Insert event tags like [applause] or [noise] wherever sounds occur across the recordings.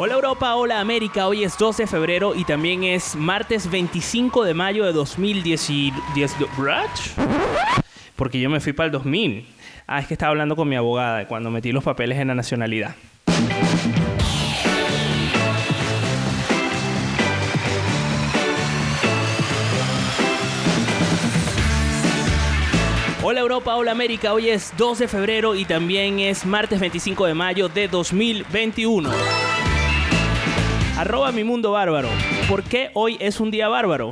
Hola Europa, hola América, hoy es 12 de febrero y también es martes 25 de mayo de 2010. Porque yo me fui para el 2000. Ah, es que estaba hablando con mi abogada cuando metí los papeles en la nacionalidad. Hola Europa, hola América, hoy es 2 de febrero y también es martes 25 de mayo de 2021. Arroba mi mundo bárbaro. ¿Por qué hoy es un día bárbaro?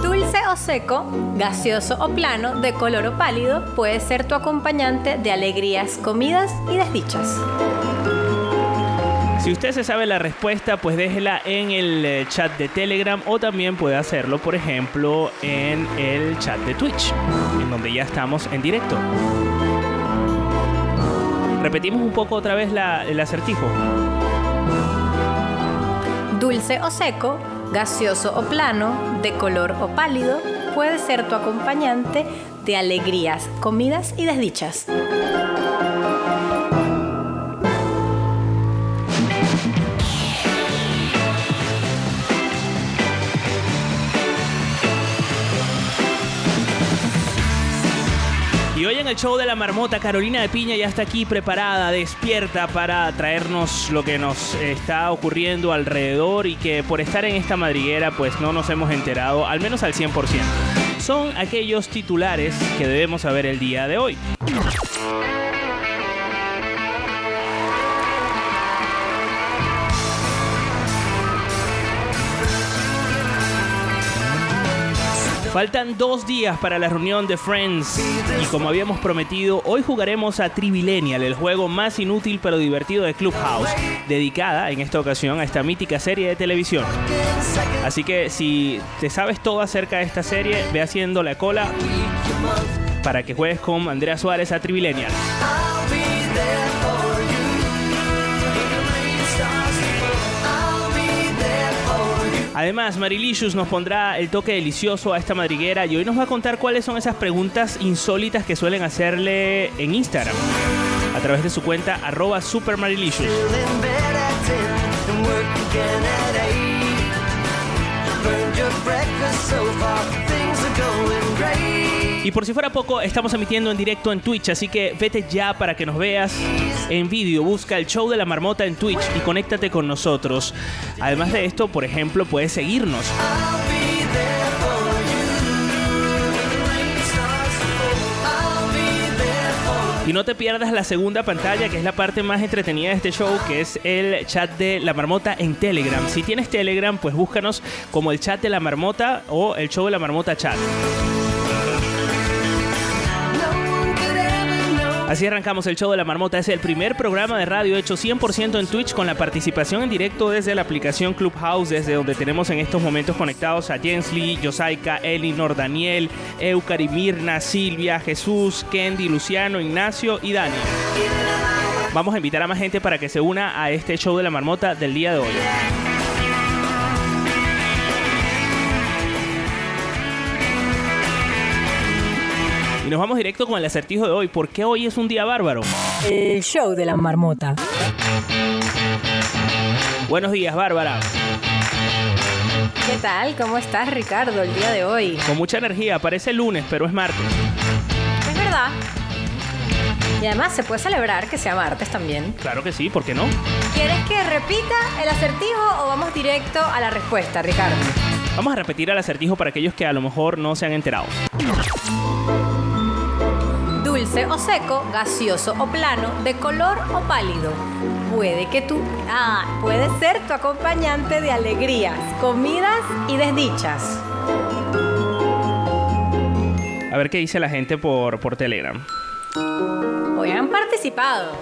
Dulce o seco, gaseoso o plano, de color o pálido, puede ser tu acompañante de alegrías, comidas y desdichas. Si usted se sabe la respuesta, pues déjela en el eh, chat de Telegram o también puede hacerlo, por ejemplo, en el chat de Twitch, en donde ya estamos en directo. Repetimos un poco otra vez el acertijo. Dulce o seco, gaseoso o plano, de color o pálido, puede ser tu acompañante de alegrías, comidas y desdichas. Hoy en el show de la marmota, Carolina de Piña ya está aquí preparada, despierta para traernos lo que nos está ocurriendo alrededor y que por estar en esta madriguera pues no nos hemos enterado, al menos al 100%. Son aquellos titulares que debemos saber el día de hoy. Faltan dos días para la reunión de Friends y como habíamos prometido, hoy jugaremos a Trivilenial, el juego más inútil pero divertido de Clubhouse, dedicada en esta ocasión a esta mítica serie de televisión. Así que si te sabes todo acerca de esta serie, ve haciendo la cola para que juegues con Andrea Suárez a Trivilenial. Además, Marilicious nos pondrá el toque delicioso a esta madriguera y hoy nos va a contar cuáles son esas preguntas insólitas que suelen hacerle en Instagram a través de su cuenta arroba supermarilicious. Y por si fuera poco, estamos emitiendo en directo en Twitch, así que vete ya para que nos veas en vídeo. Busca el show de la marmota en Twitch y conéctate con nosotros. Además de esto, por ejemplo, puedes seguirnos. Y no te pierdas la segunda pantalla, que es la parte más entretenida de este show, que es el chat de la marmota en Telegram. Si tienes Telegram, pues búscanos como el chat de la marmota o el show de la marmota chat. Así arrancamos el show de la marmota. Es el primer programa de radio hecho 100% en Twitch con la participación en directo desde la aplicación Clubhouse, desde donde tenemos en estos momentos conectados a Jensly, Yosaika, Elinor, Daniel, Eucari, Mirna, Silvia, Jesús, Kendi, Luciano, Ignacio y Dani. Vamos a invitar a más gente para que se una a este show de la marmota del día de hoy. Y nos vamos directo con el acertijo de hoy. ¿Por qué hoy es un día bárbaro? El show de la marmota. Buenos días, Bárbara. ¿Qué tal? ¿Cómo estás, Ricardo, el día de hoy? Con mucha energía, parece lunes, pero es martes. Es verdad. Y además se puede celebrar que sea martes también. Claro que sí, ¿por qué no? ¿Quieres que repita el acertijo o vamos directo a la respuesta, Ricardo? Vamos a repetir el acertijo para aquellos que a lo mejor no se han enterado. Dulce o seco, gaseoso o plano, de color o pálido. Puede que tú, ah, puede ser tu acompañante de alegrías, comidas y desdichas. A ver qué dice la gente por, por Telegram. Hoy han participado.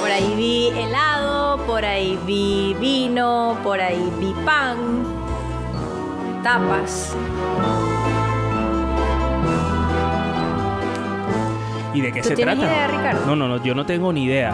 Por ahí vi helado, por ahí vi vino, por ahí vi pan, tapas. ¿Y de qué ¿Tú se tienes trata? idea, Ricardo? No, no, no, yo no tengo ni idea.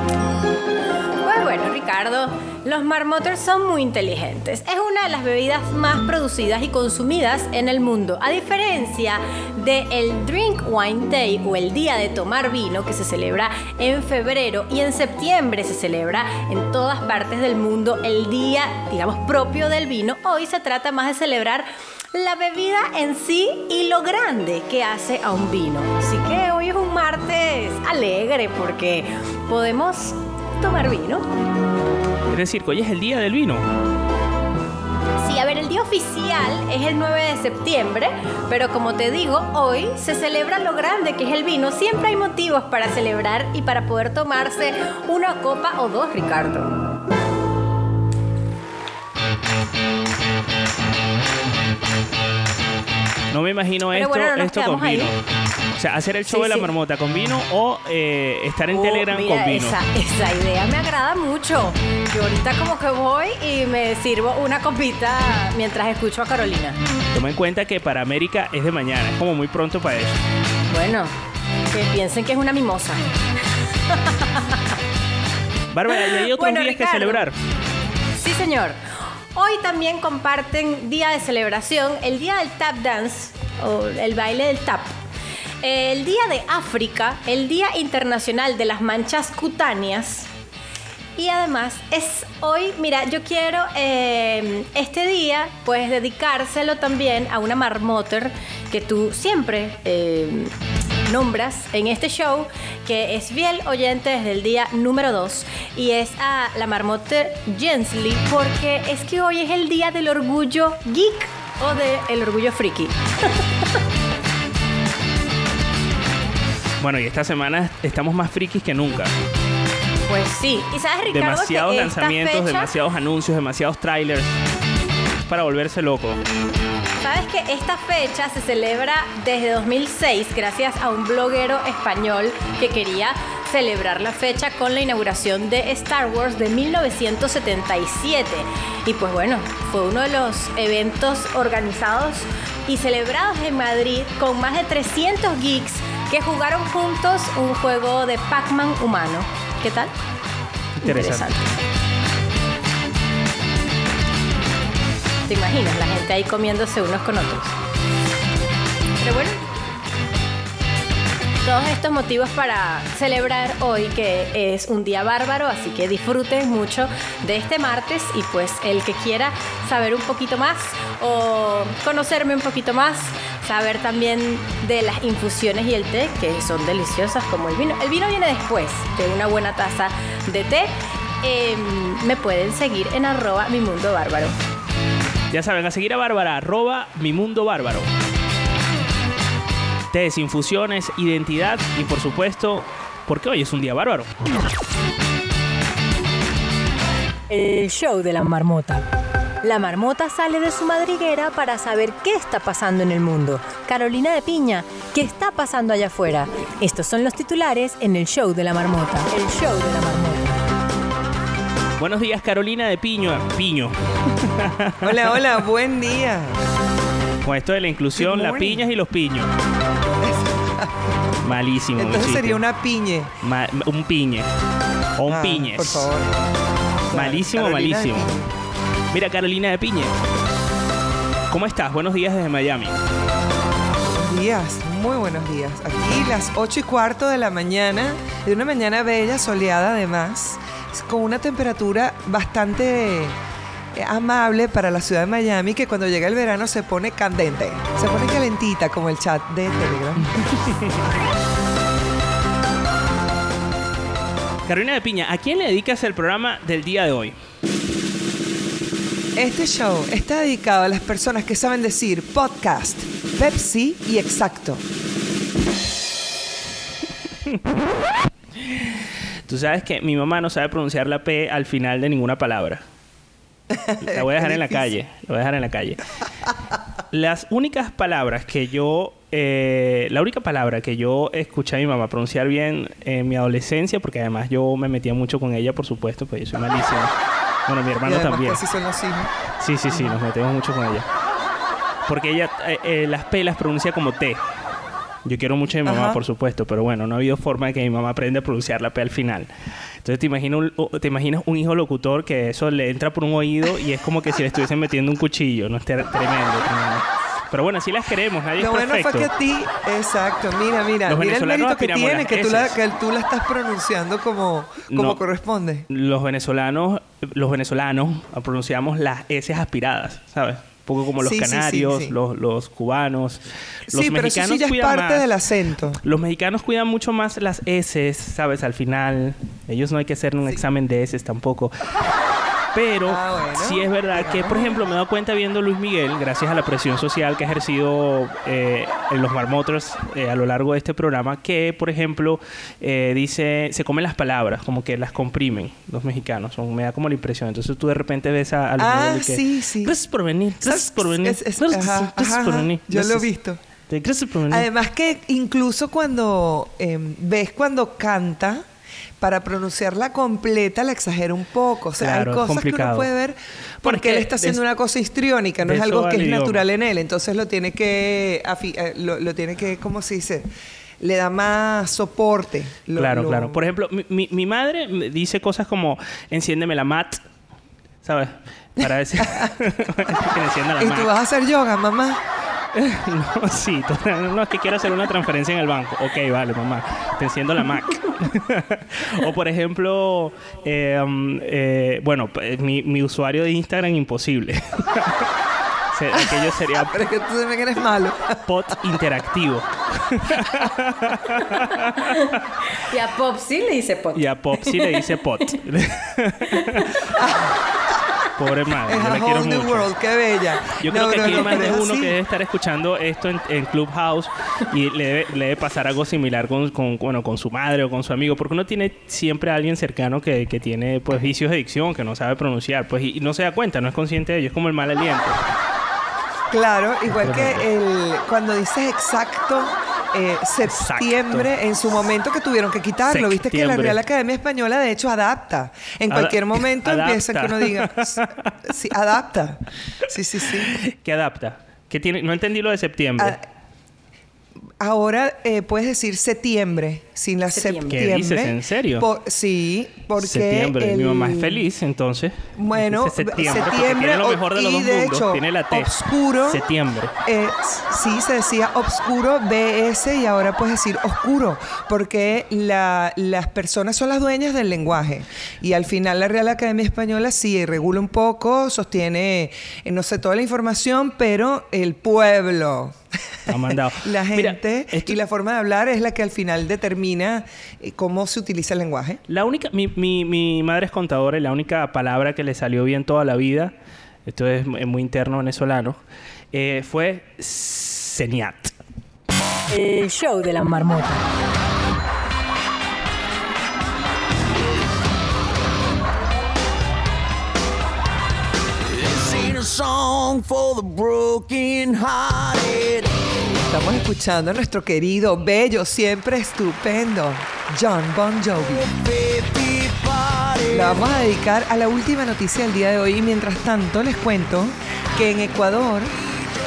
Pues bueno, Ricardo, los marmoters son muy inteligentes. Es una de las bebidas más producidas y consumidas en el mundo. A diferencia del Drink Wine Day o el Día de Tomar Vino que se celebra en febrero y en septiembre se celebra en todas partes del mundo el día, digamos, propio del vino, hoy se trata más de celebrar la bebida en sí y lo grande que hace a un vino. Así que hoy es un martes alegre porque podemos tomar vino. Es decir, que hoy es el día del vino. Sí, a ver, el día oficial es el 9 de septiembre, pero como te digo, hoy se celebra lo grande que es el vino. Siempre hay motivos para celebrar y para poder tomarse una copa o dos, Ricardo. No me imagino Pero esto, bueno, no nos esto con ahí. vino. O sea, hacer el show Sí, de la sí. marmota con vino o eh, estar en Oh, Telegram mira, con vino. Esa, esa idea me agrada mucho. Yo ahorita como que voy y me sirvo una copita mientras escucho a Carolina. Toma en cuenta que para América es de mañana, es como muy pronto para eso. Bueno, que piensen que es una mimosa. Bárbara, ¿y hay otros Bueno, días que celebrar? Sí, señor. Hoy también comparten día de celebración, el día del tap dance o el baile del tap. El día de África, el Día Internacional de las Manchas Cutáneas. Y además es hoy, mira, yo quiero eh, este día pues dedicárselo también a una marmoter que tú siempre eh, nombras en este show, que es fiel oyente desde el día número 2 y es a la marmoter Jensley porque es que hoy es el día del orgullo geek o del orgullo friki. [laughs] Bueno, y esta semana estamos más frikis que nunca. Pues sí, y sabes Ricardo demasiados que lanzamientos, fecha- demasiados anuncios, demasiados trailers. Para volverse loco. Sabes que esta fecha se celebra desde 2006 gracias a un bloguero español que quería celebrar la fecha con la inauguración de Star Wars de 1977. Y pues bueno, fue uno de los eventos organizados y celebrados en Madrid con más de 300 geeks que jugaron juntos un juego de Pac-Man humano. ¿Qué tal? Interesante. ¿Te imaginas la gente ahí comiéndose unos con otros? Pero bueno, todos estos motivos para celebrar hoy que es un día bárbaro, así que disfruten mucho de este martes y pues el que quiera saber un poquito más o conocerme un poquito más, saber también de las infusiones y el té que son deliciosas como el vino. El vino viene después de una buena taza de té. Eh, me pueden seguir en arroba mi mundo bárbaro. Ya saben, a seguir a Bárbara, arroba mi mundo bárbaro. Tés, infusiones, identidad y por supuesto, porque hoy es un día bárbaro. El show de la marmota. La marmota sale de su madriguera para saber qué está pasando en el mundo. Carolina de Piña, ¿qué está pasando allá afuera? Estos son los titulares en el show de la marmota. El show de la marmota. Buenos días, Carolina de Piño. Piño. [laughs] Hola, hola, buen día. Con esto de la inclusión, las piñas y los piños. Malísimo. Entonces sería una piñe. Ma- un piñe. O un Ah, piñes. Por favor. Malísimo, Carolina malísimo. Mira, Carolina de Piñe. ¿Cómo estás? Buenos días desde Miami. Buenos días, muy buenos días. Aquí las 8 y cuarto de la mañana, de una mañana bella, soleada además, con una temperatura bastante eh, amable para la ciudad de Miami que cuando llega el verano se pone candente, se pone calentita como el chat de Telegram. [laughs] Carolina de Piña, ¿a quién le dedicas el programa del día de hoy? Este show está dedicado a las personas que saben decir podcast, Pepsi y exacto. [laughs] Tú sabes que mi mamá no sabe pronunciar la P al final de ninguna palabra. La voy a dejar en la [laughs] calle. La voy a dejar en la calle. Las únicas palabras que yo... eh, la única palabra que yo escuché a mi mamá pronunciar bien en mi adolescencia, porque además yo me metía mucho con ella, por supuesto, pues yo soy malísimo. Bueno, mi Y hermano además también. casi son los hijos. Sí, sí, sí, nos metemos mucho con ella. Porque ella eh, eh, las P las pronuncia como T. Yo quiero mucho a mi mamá, Ajá. por supuesto, pero bueno, no ha habido forma de que mi mamá aprenda a pronunciar la P al final. Entonces te imaginas un, te imaginas un hijo locutor que eso le entra por un oído y es como que si le estuviesen metiendo un cuchillo, ¿no? Es tremendo, tremendo. Pero bueno, así las queremos, nadie Lo es bueno perfecto. fue que a ti, exacto, mira, mira, Los mira el venezolanos mérito que tiene, que tú, la, que tú la estás pronunciando como, como No. corresponde. Los venezolanos, los venezolanos pronunciamos las S aspiradas, ¿sabes? Un poco como los Sí, sí, sí, canarios, sí. Los, los cubanos. Los sí, pero eso mexicanos sí ya es parte más. del acento. Los mexicanos cuidan mucho más las S, ¿sabes? Al final. Ellos no hay que hacer un examen de S tampoco. Pero Ah, bueno. sí es verdad que, por ejemplo, me he dado cuenta viendo Luis Miguel, gracias a la presión social que ha ejercido eh, en los marmotros eh, a lo largo de este programa, que, por ejemplo, eh, dice, se comen las palabras, como que las comprimen los mexicanos. Me da como la impresión. Entonces tú de repente ves a, a Luis Ah, Miguel y que, sí, sí. Gracias por venir. Gracias por venir. Es- es- gracias, ajá, gracias ajá, por venir. Yo lo he visto. Gracias por venir. Además que incluso cuando em, ves cuando canta, para pronunciarla completa la exagera un poco. O sea, Claro, hay cosas que uno puede ver porque es él está haciendo una cosa histriónica, no es algo que es idioma. natural en él. Entonces lo tiene que, eh, lo, lo tiene que, ¿cómo se dice? Le da más soporte. Lo- claro, lo- claro. Por ejemplo, mi, mi- mi madre dice cosas como enciéndeme la mat, ¿sabes? Para decir [laughs] [laughs] que le encienda la ¿Y tú vas a hacer yoga, mamá? [laughs] No, sí, tú- no, es que quiero hacer una transferencia en el banco. Ok, vale, mamá, te enciendo la Mac. o por ejemplo, eh, um, eh, bueno, p- mi, mi usuario de Instagram imposible. Aquello sería Pero es que tú también eres malo. pot interactivo. Y a Pop sí le dice Pop. Y a Pop sí le dice pot. Pobre madre, Es yo a la quiero new mucho. world, qué bella. Yo No, creo que no, aquí no, hay más pero de uno así. que debe estar escuchando esto en, en Clubhouse y le debe, le debe pasar algo similar con, con, bueno, con su madre o con su amigo, porque uno tiene siempre a alguien cercano que, que tiene pues vicios de dicción, que no sabe pronunciar, pues y, y no se da cuenta, no es consciente de ello, es como el mal aliento. Claro, igual que el, cuando dices exacto, eh, septiembre, en su momento que tuvieron que quitarlo, viste que la. Real Academia Española de hecho adapta. En cualquier momento empieza que adapta. uno diga, [laughs] sí, adapta. Sí, sí, sí. ¿Qué adapta? ¿Qué tiene? No entendí lo de septiembre. Ah, Ahora eh, puedes decir septiembre, sin la Septiembre. septiembre. ¿Qué dices? ¿En serio? Por- sí, porque septiembre, mi el- mamá es feliz, entonces. Bueno, Dice septiembre, porque septiembre, tiene lo mejor de los y dos de mundos. hecho, tiene la T. obscuro. Septiembre. Eh, sí, se decía obscuro BS y ahora puedes decir oscuro, porque la- las personas son las dueñas del lenguaje. Y al final la Real Academia Española sí regula un poco, sostiene, eh, no sé, toda la información, pero el pueblo. Ha mandado. [laughs] la Mira, gente esto- y la forma de hablar es la que al final determina eh, cómo se utiliza el lenguaje. La única, mi, mi, mi madre es contadora y la única palabra que le salió bien toda la vida, esto es mu- muy interno venezolano, eh, fue señat. El show de la marmota. Song for the broken hearted. Estamos escuchando a nuestro querido, bello, siempre estupendo, John Bon Jovi. La vamos a dedicar a la última noticia del día de hoy y mientras tanto les cuento que en Ecuador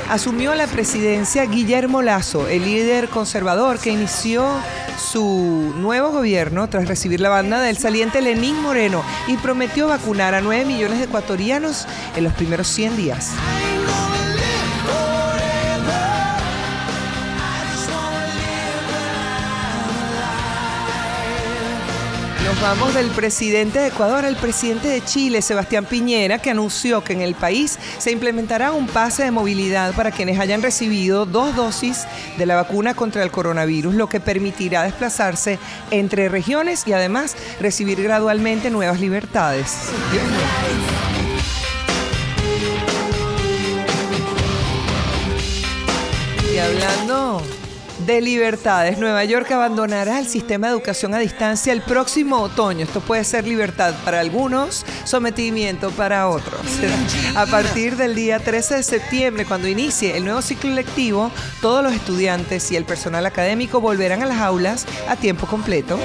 asumió la presidencia Guillermo Lazo, el líder conservador que inició su nuevo gobierno tras recibir la banda del saliente Lenín Moreno y prometió vacunar a 9 millones de ecuatorianos en los primeros 100 días. Vamos del presidente de Ecuador al presidente de Chile, Sebastián Piñera, que anunció que en el país se implementará un pase de movilidad para quienes hayan recibido dos dosis de la vacuna contra el coronavirus, lo que permitirá desplazarse entre regiones y además recibir gradualmente nuevas libertades. Y hablando de libertades, Nueva York abandonará el sistema de educación a distancia el próximo otoño. Esto puede ser libertad para algunos, sometimiento para otros. A partir del día 13 de septiembre, cuando inicie el nuevo ciclo lectivo, todos los estudiantes y el personal académico volverán a las aulas a tiempo completo.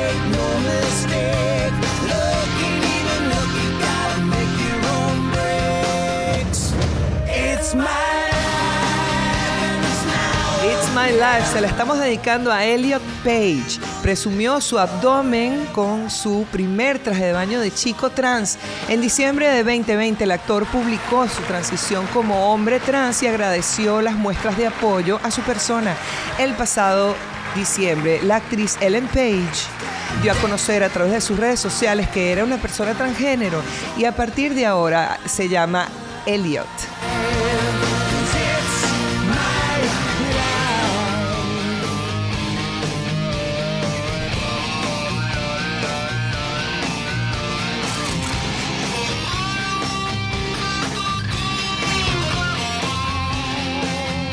My Life se la estamos dedicando a Elliot Page. Presumió su abdomen con su primer traje de baño de chico trans. En diciembre de 2020 el actor publicó su transición como hombre trans y agradeció las muestras de apoyo a su persona. El pasado diciembre la actriz Ellen Page dio a conocer a través de sus redes sociales que era una persona transgénero y a partir de ahora se llama Elliot.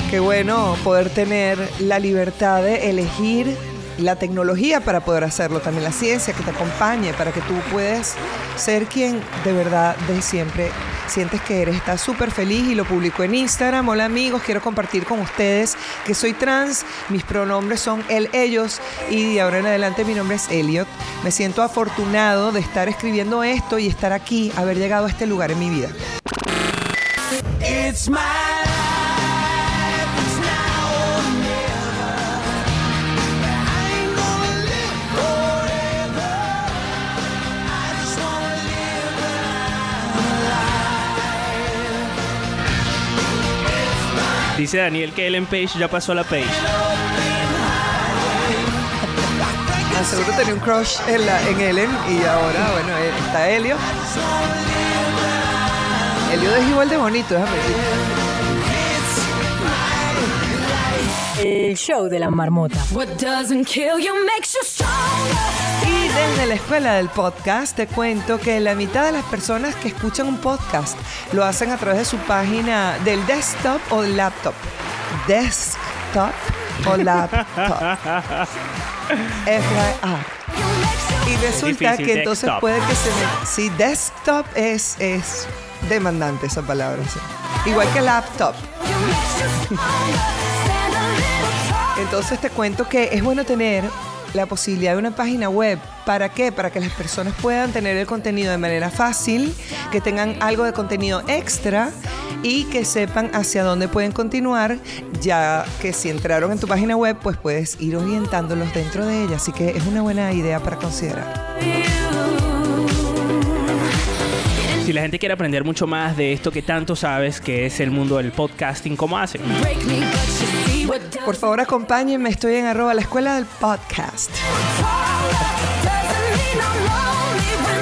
Qué bueno poder tener la libertad de elegir la tecnología para poder hacerlo, también la ciencia que te acompañe para que tú puedas ser quien de verdad de siempre sientes que eres. Estás súper feliz y lo publicó en Instagram. Hola amigos, quiero compartir con ustedes que soy trans, mis pronombres son él, ellos y de ahora en adelante mi nombre es Elliot. Me siento afortunado de estar escribiendo esto y estar aquí, haber llegado a este lugar en mi vida. Dice Daniel que Ellen Page ya pasó a la Page. Ah, seguro tenía un crush en, la, en Ellen y ahora, bueno, eh, está Helio. Helio es igual de bonito, déjame decir. El show de la marmota. What doesn't kill you makes you stronger. Y desde la escuela del podcast te cuento que la mitad de las personas que escuchan un podcast lo hacen a través de su página del desktop o del laptop. Desktop o laptop. [laughs] F-Y-A. Y resulta difícil, que entonces desktop. puede que se me... Sí, desktop es, es demandante esa palabra. sí. Igual que laptop. Entonces te cuento que es bueno tener la posibilidad de una página web. ¿Para qué? Para que las personas puedan tener el contenido de manera fácil, que tengan algo de contenido extra y que sepan hacia dónde pueden continuar, ya que si entraron en tu página web, pues puedes ir orientándolos dentro de ella. Así que es una buena idea para considerar. Si la gente quiere aprender mucho más de esto que tanto sabes, que es el mundo del podcasting, ¿cómo hacen? Por favor, acompáñenme. Estoy en arroba la escuela del podcast.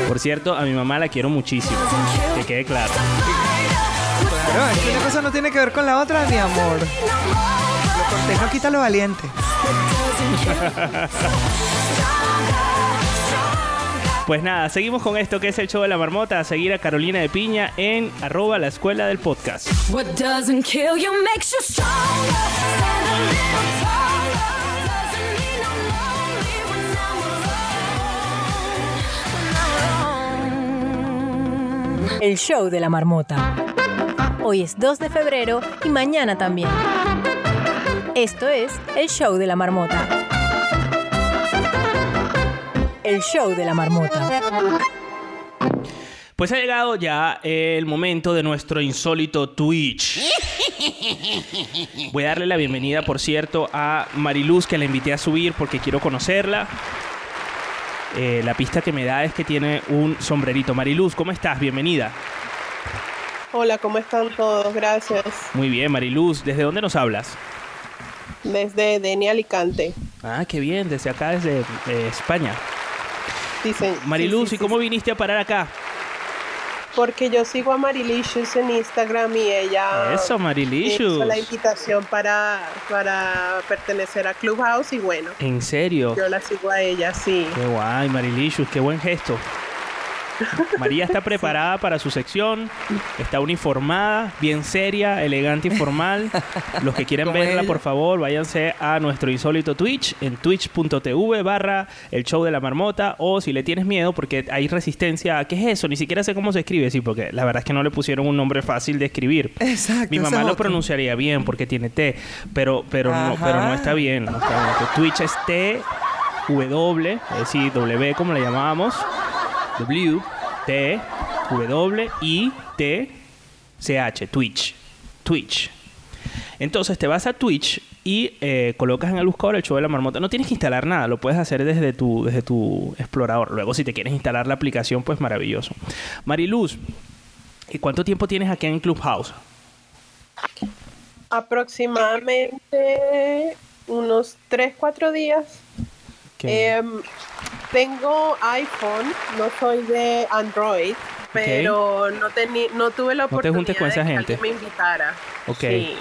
Por cierto, a mi mamá la quiero muchísimo. Que quede claro. Claro, es que una cosa no tiene que ver con la otra, mi amor. Lo cortés no quita lo valiente. [laughs] Pues nada, seguimos con esto que es el show de la marmota. A seguir a Carolina de Piña en arroba la escuela del podcast. El show de la marmota. Hoy es 2 de febrero y mañana también. Esto es el show de la marmota. El show de la marmota. Pues ha llegado ya el momento de nuestro insólito Twitch. Voy a darle la bienvenida, por cierto, a Mariluz, que la invité a subir porque quiero conocerla. Eh, la pista que me da es que tiene un sombrerito. Mariluz, ¿cómo estás? Bienvenida. Hola, ¿cómo están todos? Gracias. Muy bien, Mariluz. ¿Desde dónde nos hablas? Desde Deni Alicante. Ah, qué bien, desde acá, desde eh, España. Sí, Mariluz, sí, ¿y cómo viniste a parar acá? Porque yo sigo a Marilicious en Instagram y ella Eso, Marilicious. hizo la invitación para, para pertenecer a Clubhouse y bueno, En serio. yo la sigo a ella, sí. Qué guay, Marilicious, qué buen gesto. María está [laughs] preparada para su sección, está uniformada, bien seria, elegante y formal. Los que quieran verla, por favor, váyanse a nuestro insólito Twitch, en twitch.tv barra el show de la marmota, o si le tienes miedo, porque hay resistencia a qué es eso, ni siquiera sé cómo se escribe, sí, porque la verdad es que no le pusieron un nombre fácil de escribir. Exacto. Mi mamá lo otra. pronunciaría bien porque tiene T, pero, pero, no, pero no está bien. No está bien. Twitch es T, W, es decir, W como le llamábamos. W, T, W, I, T, C, H, Twitch. Twitch. Entonces te vas a Twitch y eh, colocas en el buscador el show de la marmota. No tienes que instalar nada, lo puedes hacer desde tu, desde tu explorador. Luego, si te quieres instalar la aplicación, pues maravilloso. Mariluz, ¿y cuánto tiempo tienes aquí en Clubhouse? Aproximadamente unos 3, 4 días. ¿Qué? Tengo iPhone, no soy de Android, pero no, tení, no tuve la No te oportunidad juntes con esa de que gente. alguien me invitara. Ok. Sí.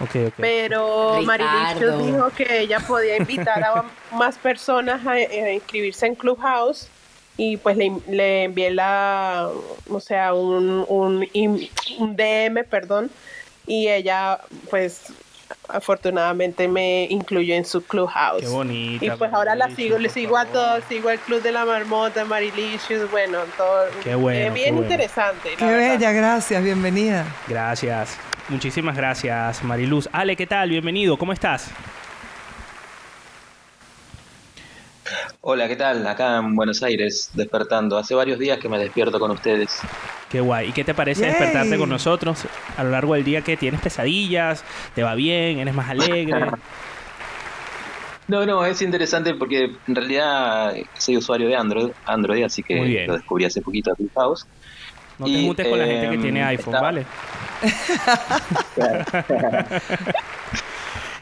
ok, ok. Pero Ricardo. Marilicious dijo que ella podía invitar a [laughs] más personas a, a inscribirse en Clubhouse y pues le, le envié la, o sea, un, un, un DM, perdón, y ella pues afortunadamente me incluyó en su Clubhouse. Qué bonita, Y pues ahora la sigo, le sigo a todos, sigo al Club de la Marmota, Marilicious, bueno, todo. Qué bueno, eh, qué bien bueno. interesante. la Qué verdad. bella, gracias, bienvenida. Gracias. Muchísimas gracias, Mariluz. Ale, ¿qué tal? Bienvenido. ¿Cómo estás? Hola, ¿qué tal? Acá en Buenos Aires, despertando. Hace varios días que me despierto con ustedes. Qué guay. ¿Y qué te parece Yay. despertarte con nosotros a lo largo del día? que tienes pesadillas? ¿Te va bien? ¿Eres más alegre? [laughs] No, no, es interesante porque en realidad soy usuario de Android, Android así que Muy bien. lo descubrí hace poquito a Clubhouse. No te Y, juntes con la gente que em, tiene iPhone, está- ¿vale? [laughs]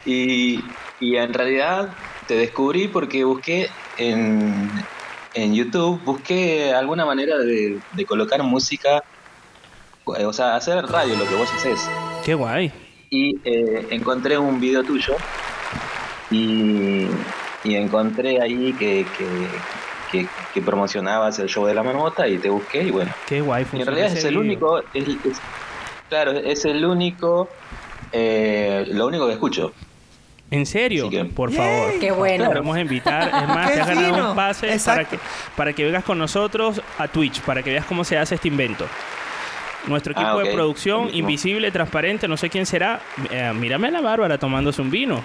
Y, y en realidad te descubrí porque busqué en, en YouTube, busqué alguna manera de, de colocar música, eh, o sea, hacer radio, lo que vos haces. Qué guay. y eh, encontré un video tuyo y, y encontré ahí que, que, que- que promocionabas el show de la marmota y te busqué y bueno, Qué guay. y en realidad es el video. único, es, es- claro, es el único, eh, lo único que escucho. ¿En serio? Que- Por Yay. favor. Qué bueno. Te vamos a invitar. Es más, te has ganado fino. un pase para que, para que vengas con nosotros a Twitch, para que veas cómo se hace este invento. Nuestro equipo Ah, de producción, invisible, transparente, no sé quién será. Eh, mírame a la Bárbara tomándose un vino.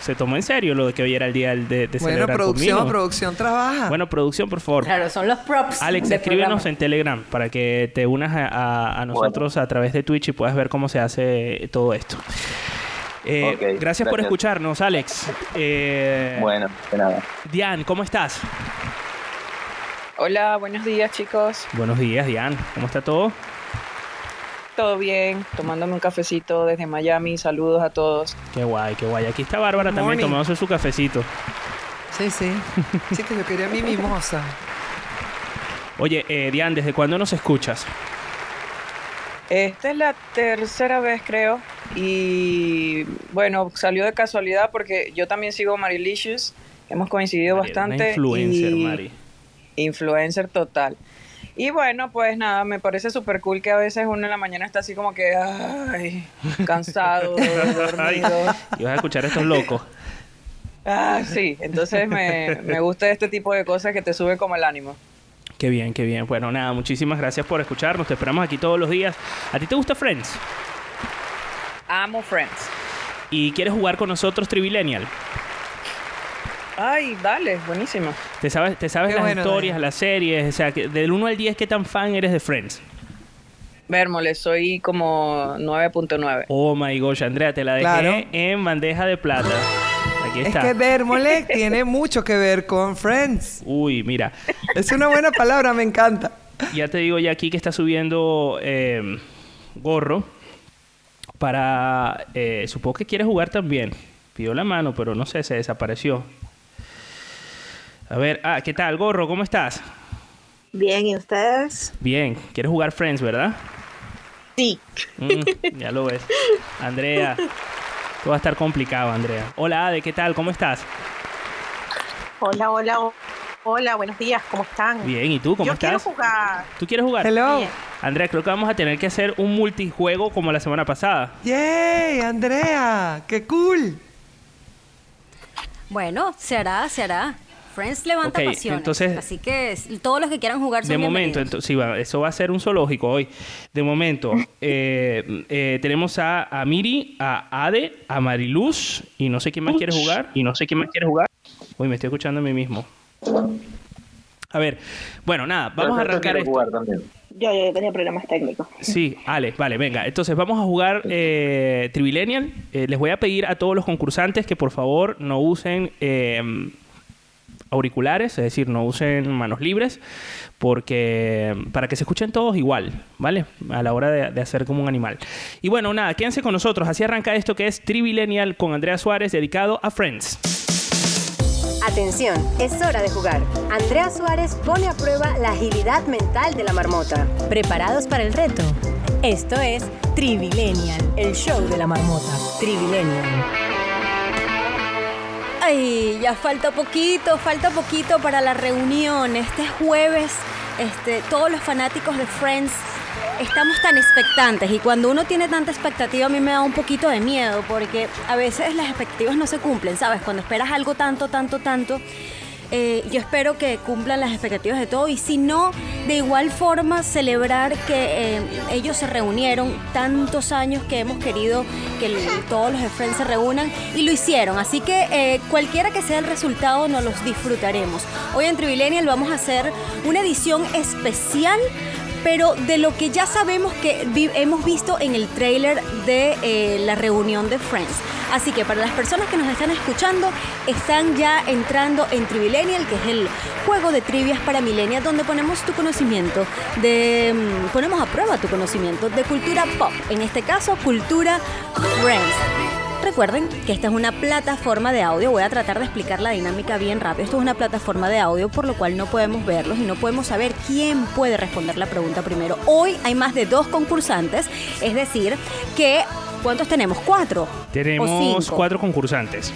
Se tomó en serio lo de que hoy era el día de, de Bueno, producción, conmigo. producción trabaja. Bueno, producción, por favor. Claro, son los props. Alex, escríbenos programa. en Telegram para que te unas a, a- a nosotros a través de Twitch y puedas ver cómo se hace todo esto. Eh, gracias, por escucharnos, Alex. Eh, Bueno, de nada. Diane, ¿cómo estás? Hola, buenos días chicos. Buenos días, Diane. ¿Cómo está todo? ¿Todo bien? Tomándome un cafecito desde Miami. Saludos a todos. Qué guay, qué guay. Aquí está Bárbara Good también morning. tomándose su cafecito. Sí, sí. [laughs] Sí, que yo quería mi mimosa. Oye, eh, Diane, ¿desde cuándo nos escuchas? Esta es la tercera vez creo y bueno, salió de casualidad porque yo también sigo Marilicious. Hemos coincidido Mari, bastante. Una influencer, y- Mari. Influencer total. Y bueno, pues nada, me parece súper cool que a veces uno en la mañana está así como que, ay, cansado, [laughs] dormido. Y vas a escuchar a estos locos. Ah, sí, entonces me, me gusta este tipo de cosas que te suben como el ánimo. Qué bien, qué bien. Bueno, nada, muchísimas gracias por escucharnos. Te esperamos aquí todos los días. ¿A ti te gusta Friends? Amo Friends. ¿Y quieres jugar con nosotros Trivilenial? Ay, dale, buenísimo. ¿Te sabes, te sabes Qué las bueno, historias, las series? O sea, que del 1 al 10, ¿qué tan fan eres de Friends? Vérmole, soy como 9.9. Oh my gosh, Andrea, te la dejé Claro. en bandeja de plata. Aquí Es está. que Vermole [laughs] tiene mucho que ver con Friends. Uy, mira. Es una buena palabra, me encanta. Ya te digo ya aquí que está subiendo eh, gorro para... eh, supongo que quiere jugar también. Pidió la mano, pero no sé, se desapareció. A ver, ah, ¿qué tal, gorro? ¿Cómo estás? Bien, ¿y ustedes? Bien, ¿quieres jugar Friends, verdad? Sí. Mm, ya lo ves. Andrea, esto va a estar complicado, Andrea. Hola, Ade, ¿qué tal? ¿Cómo estás? Hola, hola, hola, buenos días, ¿cómo están? Bien, ¿y tú cómo Yo quiero estás? jugar. ¿Tú quieres jugar? Hello. Bien. Andrea, creo que vamos a tener que hacer un multijuego como la semana pasada. ¡Yay, Andrea! ¡Qué cool! Bueno, se hará, se hará. Friends levanta Ok, pasiones. entonces- así que todos los que quieran jugar son De momento, entonces, sí, va, eso va a ser un zoológico hoy. De momento, [laughs] eh, eh, tenemos a, a Miri, a Ade, a Mariluz y no sé quién más quiere jugar. Y no sé quién más quiere jugar. Uy, me estoy escuchando a mí mismo. A ver, bueno, nada, vamos a arrancar esto. jugar también. Yo, yo tenía problemas técnicos. Sí, Ale, vale, venga. Entonces vamos a jugar eh, Trivilenial. Eh, les voy a pedir a todos los concursantes que por favor no usen eh, auriculares, es decir, no usen manos libres, porque para que se escuchen todos igual, ¿vale? A la hora de, de hacer como un animal. Y bueno, nada, quédense con nosotros. Así arranca esto que es Trivilenial con Andrea Suárez, dedicado a Friends. Atención, es hora de jugar. Andrea Suárez pone a prueba la agilidad mental de la marmota. ¿Preparados para el reto? Esto es Trivilenial, el show de la marmota. Trivilenial. Ay, ya falta poquito, falta poquito para la reunión. Este jueves, este, todos los fanáticos de Friends estamos tan expectantes y cuando uno tiene tanta expectativa a mí me da un poquito de miedo porque a veces las expectativas no se cumplen, ¿sabes? Cuando esperas algo tanto, tanto, tanto, eh, yo espero que cumplan las expectativas de todo y si no, de igual forma celebrar que eh, ellos se reunieron tantos años que hemos querido que todos los de se reúnan y lo hicieron. Así que eh, cualquiera que sea el resultado, nos los disfrutaremos. Hoy en Trivilenial vamos a hacer una edición especial pero de lo que ya sabemos que hemos visto en el trailer de eh, la reunión de Friends. Así que para las personas que nos están escuchando, están ya entrando en Trivilenial, que es el juego de trivias para millennials, donde ponemos tu conocimiento, de, mm, ponemos a prueba tu conocimiento de cultura pop, en este caso cultura Friends. Recuerden que esta es una plataforma de audio. Voy a tratar de explicar la dinámica bien rápido. Esto es una plataforma de audio, por lo cual no podemos verlos y no podemos saber quién puede responder la pregunta primero. Hoy hay más de dos concursantes, es decir, que ¿cuántos tenemos? ¿Cuatro? ¿O Tenemos cinco? cuatro concursantes.